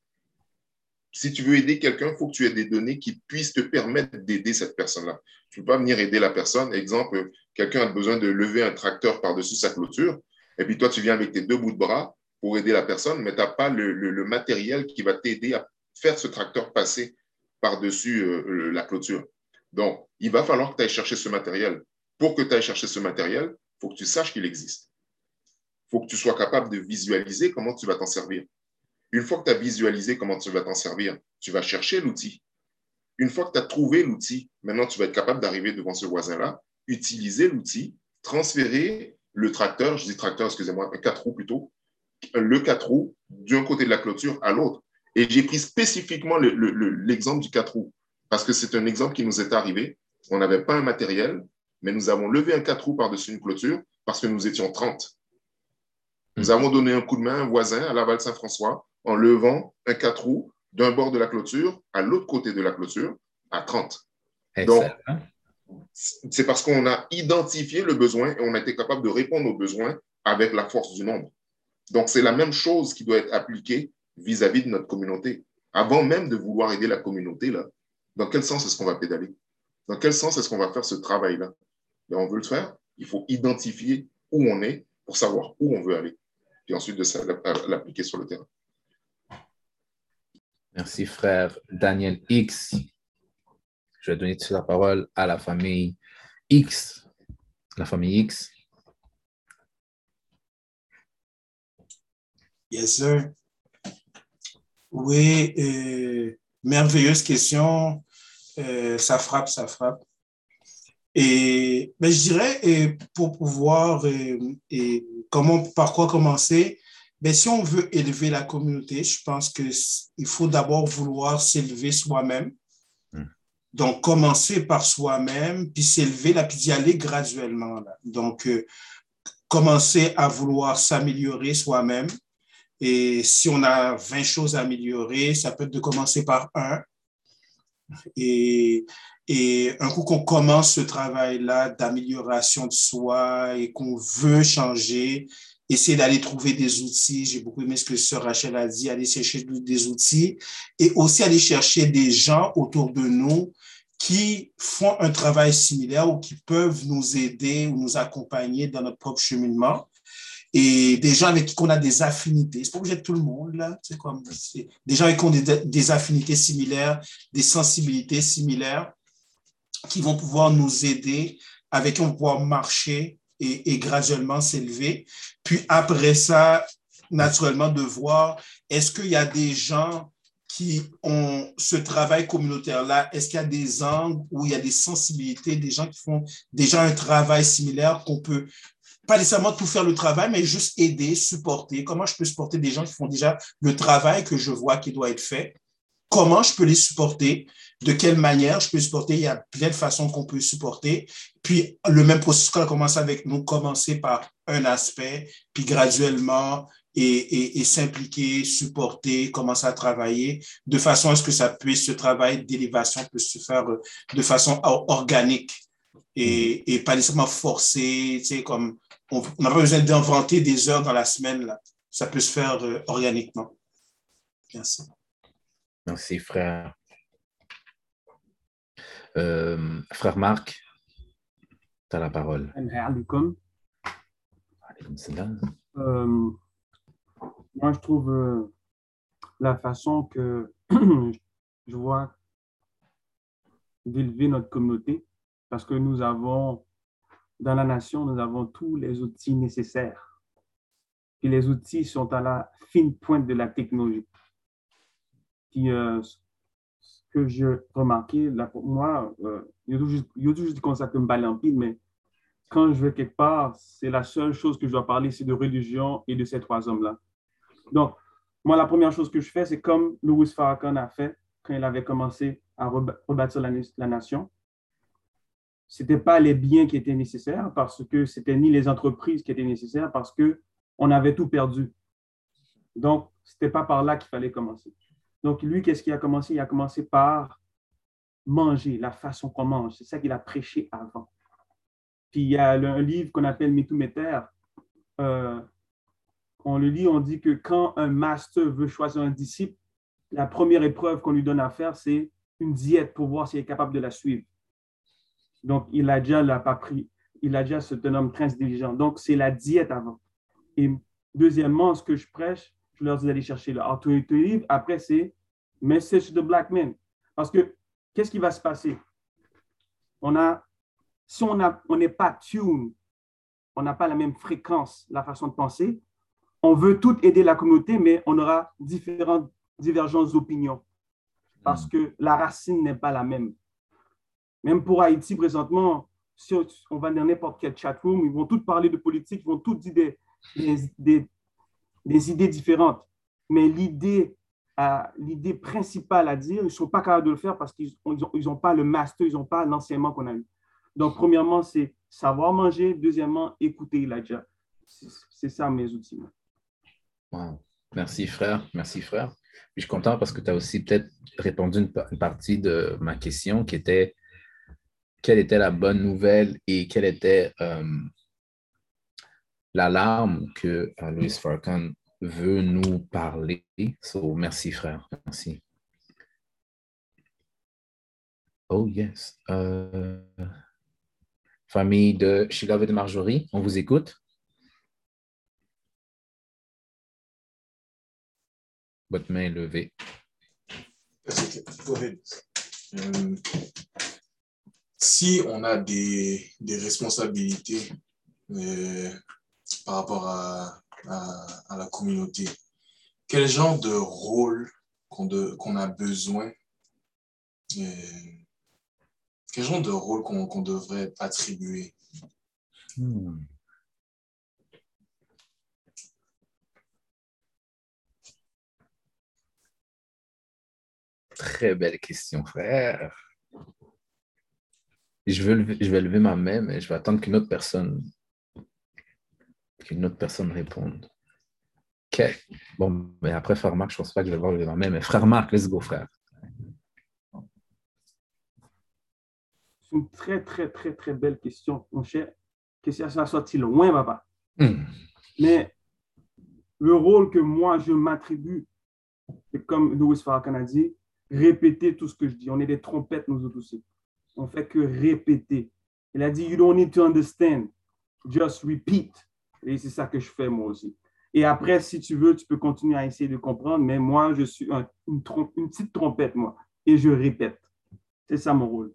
Si tu veux aider quelqu'un, il faut que tu aies des données qui puissent te permettre d'aider cette personne-là. Tu ne peux pas venir aider la personne. Exemple, quelqu'un a besoin de lever un tracteur par-dessus sa clôture, et puis toi, tu viens avec tes deux bouts de bras pour aider la personne, mais tu n'as pas le, le, matériel qui va t'aider à faire ce tracteur passer par-dessus euh, la clôture. Donc, il va falloir que tu ailles chercher ce matériel. Pour que tu ailles chercher ce matériel, il faut que tu saches qu'il existe. Il faut que tu sois capable de visualiser comment tu vas t'en servir. Une fois que tu as visualisé comment tu vas t'en servir, tu vas chercher l'outil. Une fois que tu as trouvé l'outil, maintenant tu vas être capable d'arriver devant ce voisin-là, utiliser l'outil, transférer le tracteur, je dis tracteur, excusez-moi, un quatre roues plutôt, le quatre roues d'un côté de la clôture à l'autre. Et j'ai pris spécifiquement l'exemple du 4 roues, parce que c'est un exemple qui nous est arrivé. On n'avait pas un matériel, mais nous avons levé un 4 roues par-dessus une clôture parce que nous étions 30. Nous avons donné un coup de main à un voisin à Laval-Saint-François en levant un 4 roues d'un bord de la clôture à l'autre côté de la clôture à 30. Donc, c'est parce qu'on a identifié le besoin et on a été capable de répondre aux besoins avec la force du nombre. Donc, c'est la même chose qui doit être appliquée vis-à-vis de notre communauté. Avant même de vouloir aider la communauté, là, dans quel sens est-ce qu'on va pédaler? Dans quel sens est-ce qu'on va faire ce travail-là? Ben, On veut le faire, il faut identifier où on est pour savoir où on veut aller. Puis ensuite de l'appliquer sur le terrain. Merci, frère Daniel X. Je vais donner la parole à la famille X. La famille X. Yes, sir. Oui, euh, merveilleuse question. Euh, ça frappe, ça frappe. Et ben, je dirais, pour pouvoir, et comment, par quoi commencer, ben, si on veut élever la communauté, je pense qu'il faut d'abord vouloir s'élever soi-même. Hmm. Donc, commencer par soi-même, puis s'élever, là, puis d'y aller graduellement. Là. Donc, euh, commencer à vouloir s'améliorer soi-même, et si on a 20 choses à améliorer, ça peut être de commencer par un. Et, un coup qu'on commence ce travail-là d'amélioration de soi et qu'on veut changer, essayer d'aller trouver des outils. J'ai beaucoup aimé ce que Sœur Rachel a dit, aller chercher des outils et aussi aller chercher des gens autour de nous qui font un travail similaire ou qui peuvent nous aider ou nous accompagner dans notre propre cheminement et des gens avec qui on a des affinités. C'est pas obligé de tout le monde, là. C'est comme, des gens avec qui on a des, affinités similaires, des sensibilités similaires, qui vont pouvoir nous aider, avec qui on va pouvoir marcher et, et graduellement s'élever. Puis après ça, naturellement, de voir est-ce qu'il y a des gens qui ont ce travail communautaire-là, est-ce qu'il y a des angles où il y a des sensibilités, des gens qui font déjà un travail similaire qu'on peut pas nécessairement tout faire le travail, mais juste aider, supporter. Comment je peux supporter des gens qui font déjà le travail que je vois qui doit être fait? Comment je peux les supporter? De quelle manière je peux supporter? Il y a plein de façons qu'on peut supporter. Puis, le même processus qu'on a commencé avec nous, commencer par un aspect, puis graduellement et, et, s'impliquer, supporter, commencer à travailler de façon à ce que ça puisse, ce travail d'élévation puisse se faire de façon organique et, et pas nécessairement forcé, tu sais, comme on n'a pas besoin d'inventer des heures dans la semaine. Là. Ça peut se faire euh, organiquement. Merci. Merci, frère. Euh, frère Marc, tu as la parole. Euh, moi, je trouve euh, la façon que <clears throat> je vois d'élever notre communauté, parce que nous avons, dans la nation, nous avons tous les outils nécessaires. Et les outils sont à la fine pointe de la technologie. Euh, ce que là, pour moi, euh, il y a toujours dit comme ça me mais quand je vais quelque part, c'est la seule chose que je dois parler, c'est de religion et de ces trois hommes-là. Donc, moi, la première chose que je fais, c'est comme Louis Farrakhan a fait quand il avait commencé à rebâtir la nation. Ce n'était pas les biens qui étaient nécessaires parce que ce n'était ni les entreprises qui étaient nécessaires parce qu'on avait tout perdu. Donc, ce n'était pas par là qu'il fallait commencer. Donc, lui, qu'est-ce qu'il a commencé? Il a commencé par manger, la façon qu'on mange. C'est ça qu'il a prêché avant. Puis il y a un livre qu'on appelle Métouméter. Euh, on le lit, on dit que quand un master veut choisir un disciple, la première épreuve qu'on lui donne à faire, c'est une diète pour voir s'il est capable de la suivre. Donc, il a déjà l'a pas pris. Il a déjà ce homme très diligent. Donc, c'est la diète avant. Et deuxièmement, ce que je prêche, je leur dis d'aller chercher le autorité livre. Après, c'est Message de Black Men. Parce que, qu'est-ce qui va se passer? On a, si on n'est on pas tune, on n'a pas la même fréquence, la façon de penser, on veut tout aider la communauté, mais on aura différentes divergences d'opinion parce que la racine n'est pas la même. Même pour Haïti, présentement, si on va dans n'importe quel chat room, ils vont tous parler de politique, ils vont tous dire des, idées différentes. Mais l'idée l'idée principale à dire, ils ne sont pas capables de le faire parce qu'ils n'ont ils ont pas le master, ils n'ont pas l'enseignement qu'on a eu. Donc, premièrement, c'est savoir manger. Deuxièmement, écouter Elijah. C'est ça mes outils. Merci, frère. Merci, frère. je suis content parce que tu as aussi peut-être répondu une, une, partie de ma question qui était quelle était la bonne nouvelle et quelle était euh, l'alarme que euh, Louis veut nous parler. So, merci, frère. Merci. Oh, yes. Euh, famille de Chicago de Marjorie, on vous écoute. Votre main levée. Si on a des, responsabilités euh, par rapport à, la communauté, quel genre de rôle qu'on qu'on a besoin, euh, quel genre de rôle qu'on devrait attribuer? Hmm. Très belle question, frère. Je, veux je vais lever ma main, mais je vais attendre qu'une autre personne qu'une autre personne réponde. OK. Bon, mais après, frère Marc, je ne pense pas que je vais voir lever ma main, mais frère Marc, let's go, frère. C'est une très, très, très, très belle question, mon cher. Question, ça sorti loin, papa? Hmm. Mais le rôle que moi, je m'attribue, c'est comme Louis Farrakhan a dit, répéter tout ce que je dis. On est des trompettes, nous autres aussi. On fait que répéter. Il a dit, you don't need to understand, just repeat. Et c'est ça que je fais moi aussi. Et après, si tu veux, tu peux continuer à essayer de comprendre, mais moi, je suis une, petite trompette, moi, et je répète. C'est ça mon rôle.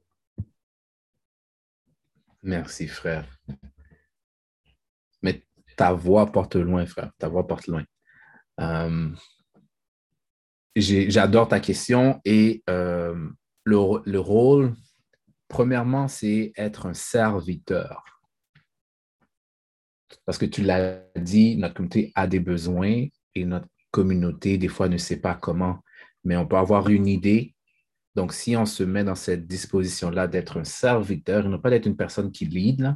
Merci, frère. Mais ta voix porte loin, frère. Ta voix porte loin. Euh, j'adore ta question et euh, le, rôle, premièrement, c'est être un serviteur. Parce que tu l'as dit, notre communauté a des besoins et notre communauté, des fois, ne sait pas comment, mais on peut avoir une idée. Donc, si on se met dans cette disposition-là d'être un serviteur, et non pas d'être une personne qui lead,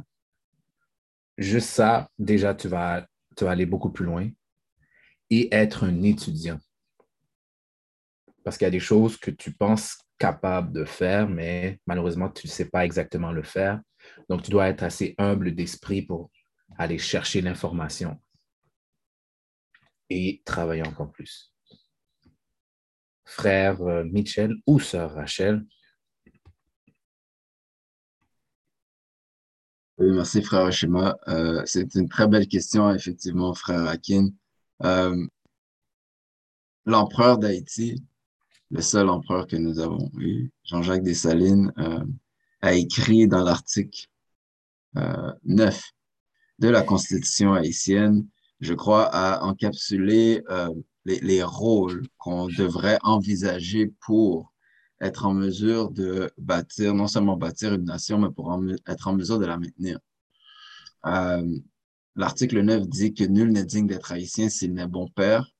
juste ça, déjà, tu vas, tu vas aller beaucoup plus loin et être un étudiant parce qu'il y a des choses que tu penses capable de faire, mais malheureusement, tu ne sais pas exactement le faire. Donc, tu dois être assez humble d'esprit pour aller chercher l'information et travailler encore plus. frère euh, Mitchell ou sœur Rachel? merci, frère Shema. Euh, c'est une très belle question, effectivement, frère Akin. Euh, l'empereur d'Haïti, le seul empereur que nous avons eu, Jean-Jacques Dessalines, euh, a écrit dans l'article 9 de la Constitution haïtienne, je crois, à encapsuler les, les, rôles qu'on devrait envisager pour être en mesure de bâtir, non seulement bâtir une nation, mais pour être en mesure de la maintenir. Euh, L'article 9 dit que nul n'est digne d'être haïtien s'il n'est bon père.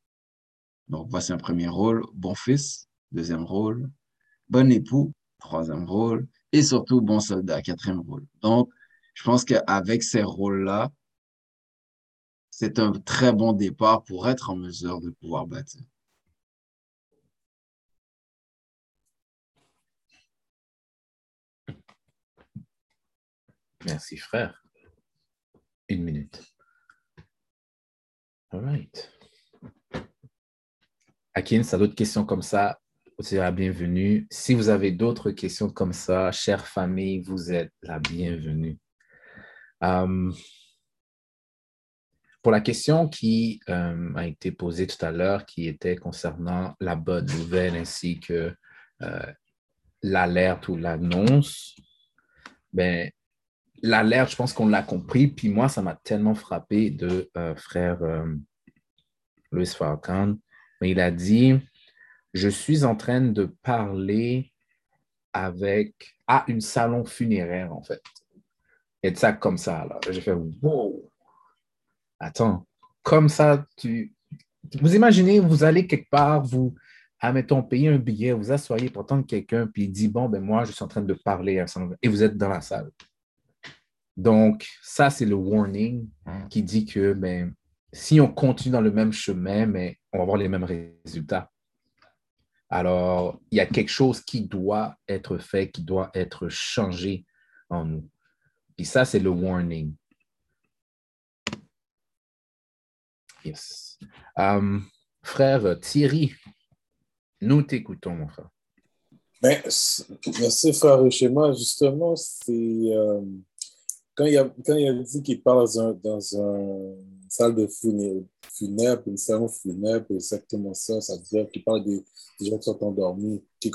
Donc, voici un premier rôle. Bon fils, deuxième rôle. Bon époux, troisième rôle. Et surtout, bon soldat, quatrième rôle. Donc, je pense qu'avec ces rôles-là, c'est un très bon départ pour être en mesure de pouvoir bâtir. Merci, frère. Une minute. All right. Akin, ça d'autres questions comme ça, vous êtes la bienvenue. Si vous avez d'autres questions comme ça, chère famille, vous êtes la bienvenue. Um, pour la question qui euh, a été posée tout à l'heure, qui était concernant la bonne nouvelle ainsi que euh, l'alerte ou l'annonce, ben, l'alerte, je pense qu'on l'a compris. Puis moi, ça m'a tellement frappé de euh, frère euh, Louis Falcon. Mais il a dit Je suis en train de parler avec à une salon funéraire, en fait. Et ça comme ça. Là. J'ai fait Wow! Attends, comme ça, tu. Vous imaginez, vous allez quelque part, vous, admettons, payer un billet, vous asseyez pour attendre quelqu'un, puis il dit Bon, ben moi, je suis en train de parler à et vous êtes dans la salle. Donc, ça, c'est le warning hein. qui dit que ben, si on continue dans le même chemin, mais on va avoir les mêmes résultats. Alors, il y a quelque chose qui doit être fait, qui doit être changé en nous. Et ça, c'est le warning. Yes. Um, frère Thierry, nous t'écoutons, mon frère. Merci, frère Schéma. Justement, c'est. Euh, quand il a, quand il a dit qu'il parle dans, un, dans une salle de funèbre, une salon funèbre, exactement ça, ça veut dire qu'il parle des, gens qui sont endormis, qui,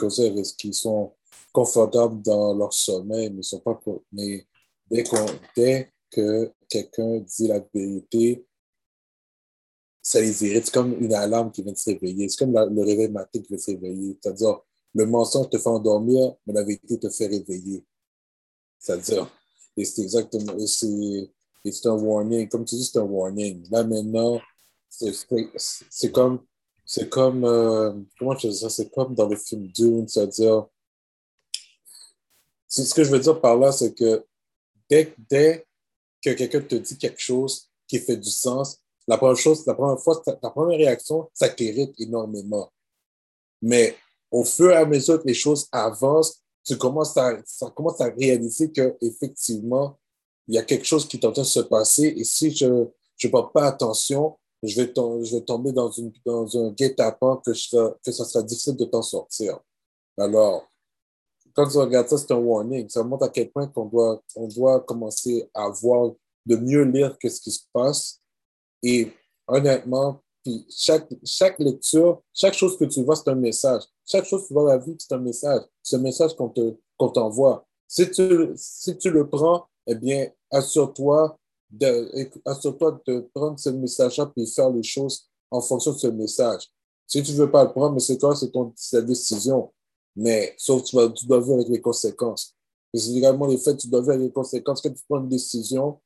qui sont confortables dans leur sommeil, mais, sont pas, mais dès, dès que quelqu'un dit la vérité, ça les irrite. C'est comme une alarme qui vient de se réveiller. C'est comme le réveil matin qui vient de se. C'est-à-dire, le mensonge te fait endormir, mais la vérité te fait réveiller. C'est-à-dire, et c'est exactement, c'est un warning. Comme tu dis, c'est un warning. Là, maintenant, c'est comme, c'est comme, euh, comment je dis ça? C'est comme dans le film Dune, c'est-à-dire, ce que je veux dire par là, c'est que dès, dès que quelqu'un te dit quelque chose qui fait du sens, la première chose, la première fois, ta première réaction, ça t'irrite énormément. Mais au fur et à mesure que les choses avancent, tu commences à, ça à réaliser qu'effectivement, il y a quelque chose qui est en train de se passer et si je ne porte pas attention, je vais, je vais tomber dans, une, dans un guet-apens que, que ça sera difficile de t'en sortir. Alors, quand tu regardes ça, c'est un warning. Ça montre à quel point qu'on doit, on doit commencer à voir, de mieux lire que ce qui se passe. Et honnêtement, puis chaque, chaque lecture, chaque chose que tu vois, c'est un message. Chaque chose que dans la vie, c'est un message. C'est un message qu'on t'envoie. Si tu, si tu le prends, eh bien, assure-toi de, assure-toi de prendre ce message-là et faire les choses en fonction de ce message. Si tu ne veux pas le prendre, mais c'est toi, c'est ton ta décision. Mais sauf que tu, vas, tu dois vivre avec les conséquences. Et c'est également les faits, tu dois vivre avec les conséquences. Quand tu prends une décision,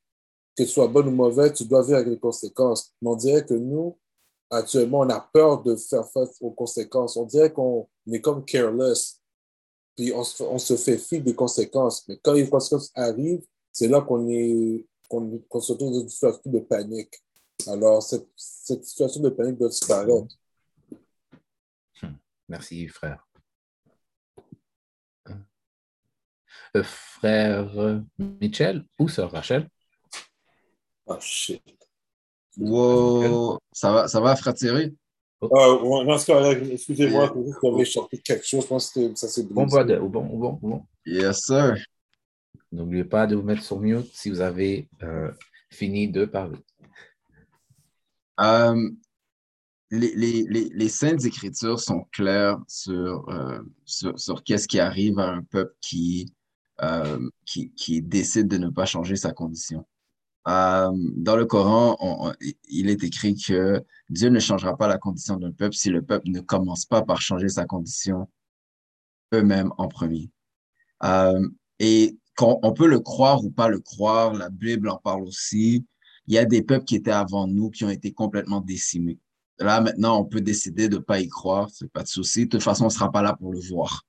que ce soit bonne ou mauvaise, tu dois vivre avec les conséquences. Mais on dirait que nous, actuellement, on a peur de faire face aux conséquences. On dirait qu'on est comme careless, puis on se, on se fait fi des conséquences. Mais quand les conséquences arrivent, c'est là qu'on est qu'on se retrouve dans une situation de panique. Alors, cette, cette situation de panique doit disparaître. Hmm. Merci, frère. Euh, frère Michel ou sœur Rachel? Oh, shit. Wow! Ça va, ça va, frère Thierry? Euh, excusez-moi, j'avais chanté quelque chose. Je pense que ça s'est Bon, bon, bon, bon, bon. Yes, sir. N'oubliez pas de vous mettre sur mute si vous avez euh, fini de parler. Euh, les, les, les, les, Saintes Écritures sont claires sur, euh, sur, sur qu'est-ce qui arrive à un peuple qui, euh, qui, qui, décide de ne pas changer sa condition. Euh, dans le Coran, il est écrit que Dieu ne changera pas la condition d'un peuple si le peuple ne commence pas par changer sa condition eux-mêmes en premier. Euh, et on, on peut le croire ou pas le croire, la Bible en parle aussi. Il y a des peuples qui étaient avant nous qui ont été complètement décimés. Là, maintenant, on peut décider de ne pas y croire, c'est pas de souci. De toute façon, on ne sera pas là pour le voir.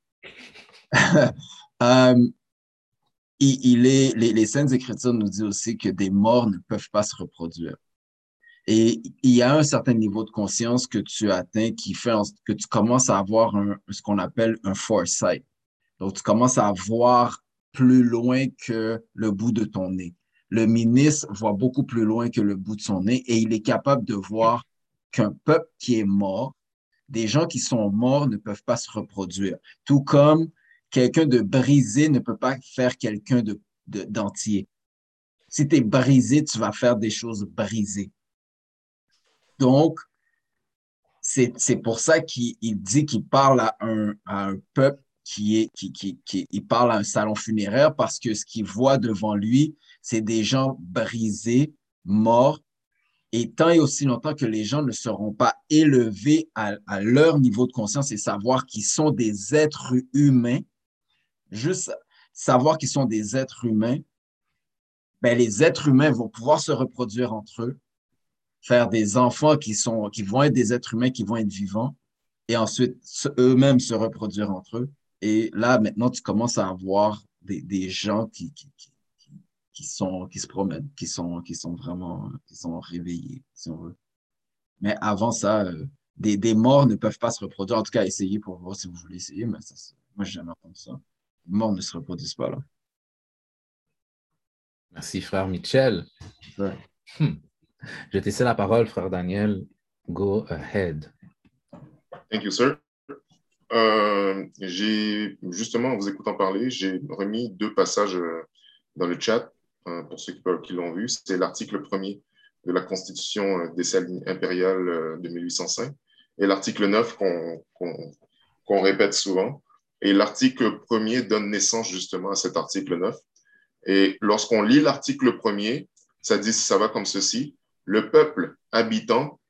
<laughs> euh, il, est, les, les Saintes Écritures nous disent aussi que des morts ne peuvent pas se reproduire. Et il y a un certain niveau de conscience que tu atteins qui fait que tu commences à avoir ce qu'on appelle un foresight. Donc, tu commences à voir plus loin que le bout de ton nez. Le ministre voit beaucoup plus loin que le bout de son nez et il est capable de voir qu'un peuple qui est mort, des gens qui sont morts ne peuvent pas se reproduire. Tout comme quelqu'un de brisé ne peut pas faire quelqu'un de, d'entier. si tu es brisé, tu vas faire des choses brisées. Donc, c'est, pour ça qu'il dit qu'il parle à un, peuple qui est, qui, il parle à un salon funéraire parce que ce qu'il voit devant lui, c'est des gens brisés, morts, et tant et aussi longtemps que les gens ne seront pas élevés à leur niveau de conscience et savoir qu'ils sont des êtres humains, juste savoir qu'ils sont des êtres humains, ben, les êtres humains vont pouvoir se reproduire entre eux, faire des enfants qui, sont, qui vont être des êtres humains qui vont être vivants, et ensuite eux-mêmes se reproduire entre eux. Et là, maintenant, tu commences à avoir des, des gens qui, qui, qui sont qui se promènent, qui sont qui sont vraiment qui sont réveillés, si on veut. Mais avant ça, euh, des, des, morts ne peuvent pas se reproduire. En tout cas, essayez pour voir si vous voulez essayer, mais moi, j'ai jamais entendu ça. Les morts ne se reproduisent pas là. Merci, frère Michel. Ouais. Hmm. Je te laisse la parole, frère Daniel. Go ahead. Thank you, sir. Euh, j'ai justement, en vous écoutant parler, j'ai remis deux passages euh, dans le chat Hein, pour ceux qui, l'ont vu, c'est l'article premier de la Constitution euh, des salines impériales euh, de 1805 et l'article 9 qu'on répète souvent. Et l'article premier donne naissance justement à cet article 9. Et lorsqu'on lit l'article premier, ça dit, ça va comme ceci. Le peuple habitant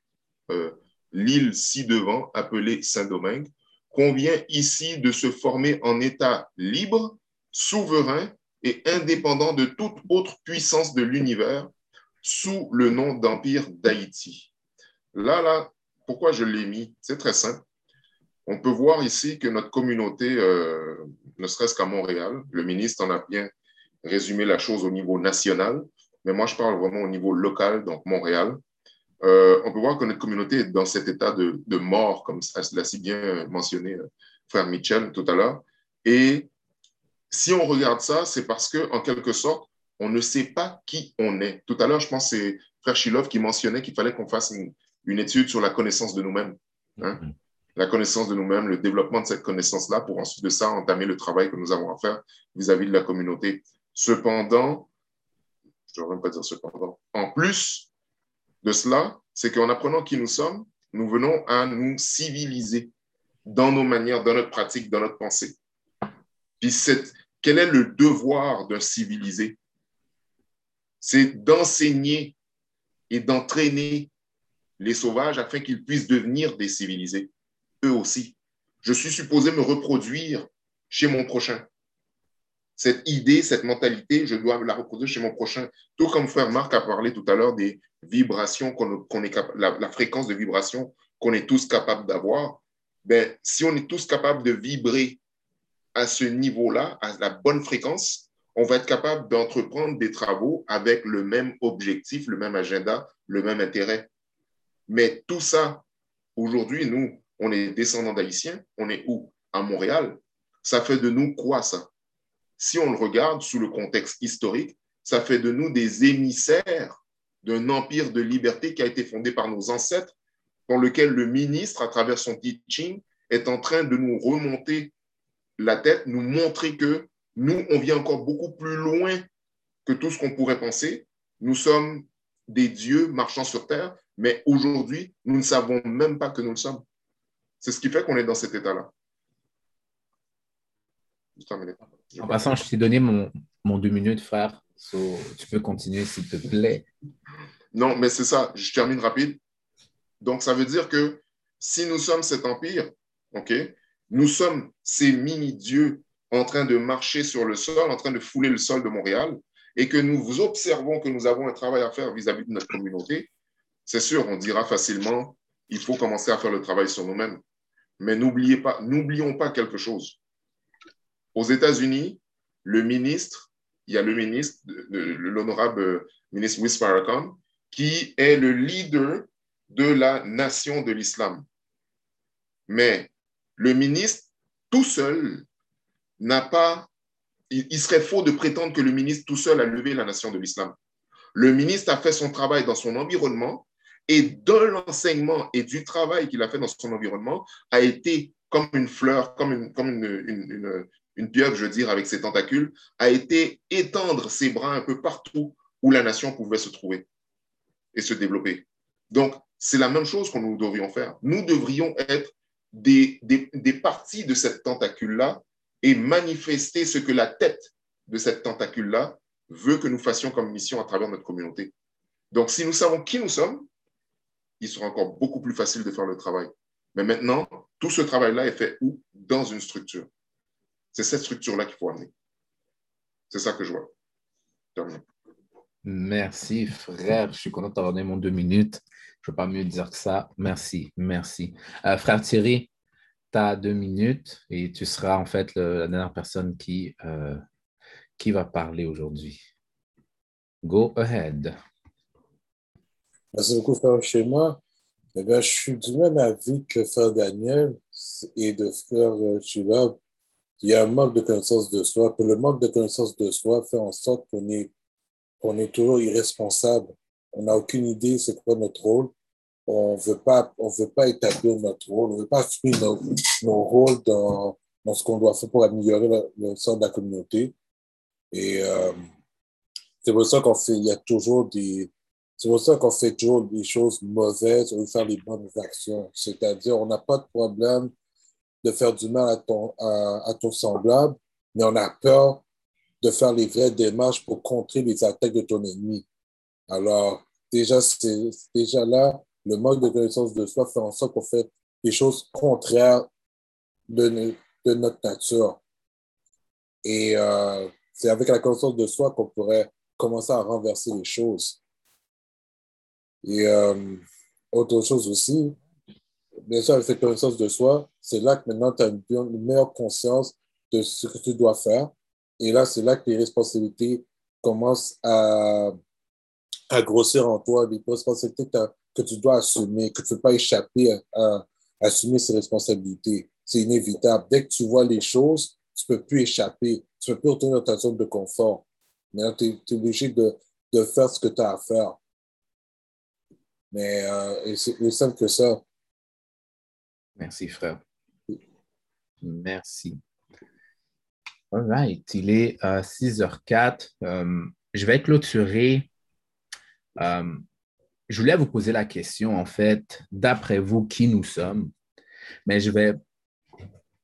euh, l'île ci-devant, appelée Saint-Domingue, convient ici de se former en État libre, souverain et indépendant de toute autre puissance de l'univers sous le nom d'Empire d'Haïti. Là, là, pourquoi je l'ai mis? C'est très simple. On peut voir ici que notre communauté, euh, ne serait-ce qu'à Montréal, le ministre en a bien résumé la chose au niveau national, mais moi je parle vraiment au niveau local, donc Montréal. Euh, on peut voir que notre communauté est dans cet état de, mort, comme l'a si bien mentionné euh, frère Mitchell tout à l'heure. Et si on regarde ça, c'est parce que, en quelque sorte, on ne sait pas qui on est. Tout à l'heure, je pense que c'est Frère Chilov qui mentionnait qu'il fallait qu'on fasse une, étude sur la connaissance de nous-mêmes. Hein. Mm-hmm. La connaissance de nous-mêmes, le développement de cette connaissance-là pour ensuite de ça entamer le travail que nous avons à faire vis-à-vis de la communauté. Cependant, je ne devrais même pas dire cependant, en plus de cela, c'est qu'en apprenant qui nous sommes, nous venons à nous civiliser dans nos manières, dans notre pratique, dans notre pensée. Puis cette, quel est le devoir d'un civilisé? C'est d'enseigner et d'entraîner les sauvages afin qu'ils puissent devenir des civilisés, eux aussi. Je suis supposé me reproduire chez mon prochain. Cette idée, cette mentalité, je dois la reproduire chez mon prochain. Tout comme frère Marc a parlé tout à l'heure des vibrations qu'on est la, la, fréquence de vibration qu'on est tous capables d'avoir. Ben, si on est tous capables de vibrer à ce niveau-là, à la bonne fréquence, on va être capable d'entreprendre des travaux avec le même objectif, le même agenda, le même intérêt. Mais tout ça, aujourd'hui, nous, on est descendants d'Haïtiens, on est où? À Montréal. Ça fait de nous quoi ça? Si on le regarde sous le contexte historique, ça fait de nous des émissaires d'un empire de liberté qui a été fondé par nos ancêtres dans lequel le ministre, à travers son teaching, est en train de nous remonter la tête, nous montrer que nous, on vient encore beaucoup plus loin que tout ce qu'on pourrait penser. Nous sommes des dieux marchant sur terre, mais aujourd'hui, nous ne savons même pas que nous le sommes. C'est ce qui fait qu'on est dans cet état-là. En passant, je t'ai donné mon, mon, deux minutes, frère. tu peux continuer, s'il te plaît. Non, mais c'est ça. Je termine rapide. Donc, ça veut dire que si nous sommes cet empire, OK, nous sommes ces mini-dieux en train de marcher sur le sol, en train de fouler le sol de Montréal, et que nous observons que nous avons un travail à faire vis-à-vis de notre communauté, c'est sûr, on dira facilement, il faut commencer à faire le travail sur nous-mêmes. Mais n'oublions pas quelque chose. Aux États-Unis, le ministre, il y a le ministre, l'honorable ministre Wiss Farrakhan, qui est le leader de la nation de l'islam. Mais le ministre, tout seul, n'a pas il, serait faux de prétendre que le ministre tout seul a levé la nation de l'islam. Le ministre a fait son travail dans son environnement et de l'enseignement et du travail qu'il a fait dans son environnement a été comme une fleur, comme une, comme une, une, pieuvre, je veux dire, avec ses tentacules, a été étendre ses bras un peu partout où la nation pouvait se trouver et se développer. Donc, c'est la même chose que nous devrions faire. Nous devrions être des, des, des parties de cette tentacule-là et manifester ce que la tête de cette tentacule-là veut que nous fassions comme mission à travers notre communauté. Donc, si nous savons qui nous sommes, il sera encore beaucoup plus facile de faire le travail. Mais maintenant, tout ce travail-là est fait où? Dans une structure. C'est cette structure-là qu'il faut amener. C'est ça que je vois. Merci, frère. Je suis content d'avoir donné mon deux minutes. Je ne peux pas mieux dire que ça. Merci, merci. Euh, frère Thierry, tu as deux minutes et tu seras en fait la dernière personne qui, euh, qui va parler aujourd'hui. Go ahead. Merci beaucoup, frère chez moi. Eh bien, je suis du même avis que frère Daniel et de frère Chula. Il y a un manque de connaissance de soi. Le manque de connaissance de soi fait en sorte qu'on est, qu'on est toujours irresponsable. On n'a aucune idée c'est quoi notre rôle on veut pas, on veut pas établir notre rôle, on veut pas assumer nos, nos rôles dans, dans ce qu'on doit faire pour améliorer le, sort de la communauté. Et euh, c'est pour ça qu'on fait, il y a toujours des, c'est pour ça qu'on fait toujours des choses mauvaises au faire les bonnes actions. C'est-à-dire, on n'a pas de problème de faire du mal à ton, à, à ton semblable, mais on a peur de faire les vraies démarches pour contrer les attaques de ton ennemi. Alors, déjà, déjà là, le manque de connaissance de soi fait en sorte qu'on fait des choses contraires de, de notre nature. Et euh, c'est avec la connaissance de soi qu'on pourrait commencer à renverser les choses. Et euh, autre chose aussi, bien sûr, avec cette connaissance de soi, c'est là que maintenant tu as une, meilleure conscience de ce que tu dois faire. Et là, c'est là que les responsabilités commencent à, à grossir en toi, les responsabilités que tu dois assumer, que tu ne peux pas échapper à, assumer ses responsabilités. C'est inévitable. Dès que tu vois les choses, tu ne peux plus échapper. Tu ne peux plus retourner dans ta zone de confort. Mais tu es, obligé de, de, faire ce que tu as à faire. Mais euh, c'est aussi simple que ça. Merci, frère. Merci. All right. Il est 6h04. Euh, euh, je vais clôturer je voulais vous poser la question, en fait, d'après vous, qui nous sommes, mais je vais,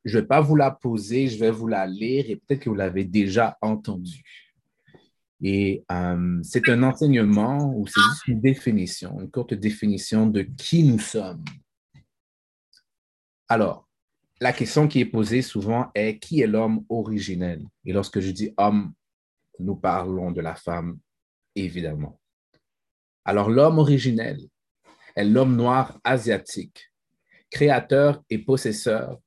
je vais pas vous la poser, je vais vous la lire et peut-être que vous l'avez déjà entendue. Et euh, c'est un enseignement ou c'est juste une définition, une courte définition de qui nous sommes. Alors, la question qui est posée souvent est qui est l'homme originel? Et lorsque je dis homme, nous parlons de la femme, évidemment. Alors l'homme originel est l'homme noir asiatique, créateur et possesseur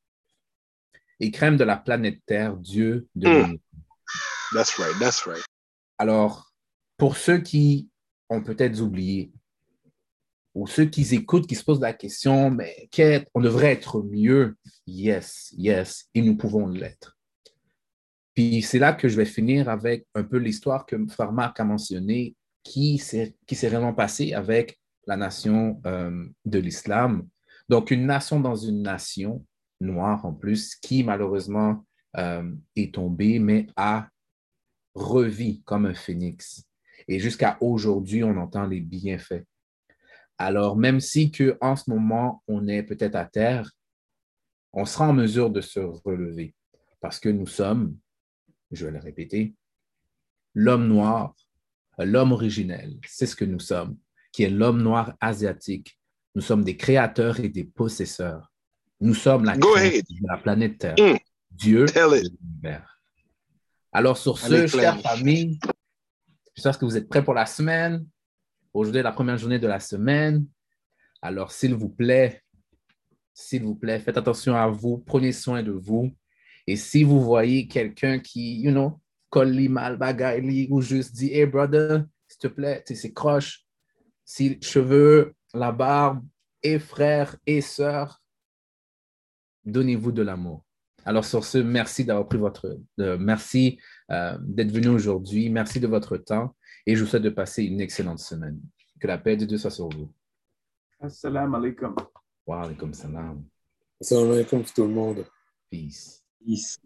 et crème de la planète Terre, Dieu de mm. l'univers. That's right, that's right. Alors, pour ceux qui ont peut-être oublié, ou ceux qui écoutent, qui se posent la question, mais on devrait être mieux? Yes, yes, et nous pouvons l'être. Puis c'est là que je vais finir avec un peu l'histoire que Frère a mentionnée qui s'est réellement passé avec la nation euh, de l'islam. Donc, une nation dans une nation noire en plus, qui malheureusement euh, est tombée, mais a revu comme un phénix. Et jusqu'à aujourd'hui, on entend les bienfaits. Alors, même si que en ce moment, on est peut-être à terre, on sera en mesure de se relever parce que nous sommes, je vais le répéter, l'homme noir, l'homme originel, c'est ce que nous sommes, qui est l'homme noir asiatique. Nous sommes des créateurs et des possesseurs. Nous sommes la, de la planète Terre, mm. Dieu de l'univers. Alors, sur ce, chère famille, j'espère que vous êtes prêts pour la semaine. Aujourd'hui est la première journée de la semaine. Alors, s'il vous plaît, s'il vous plaît, faites attention à vous, prenez soin de vous. Et si vous voyez quelqu'un qui, you know, colle mal bagaille ou juste dit, hey brother, s'il te plaît, c'est croche, si cheveux, la barbe, et frères et sœurs, donnez-vous de l'amour. Alors sur ce, merci d'avoir pris votre, merci euh, d'être venu aujourd'hui, merci de votre temps et je vous souhaite de passer une excellente semaine. Que la paix de Dieu soit sur vous. Assalamu alaikum. Wa alaikum salam. Assalamu alaikum tout le monde. Peace. Peace.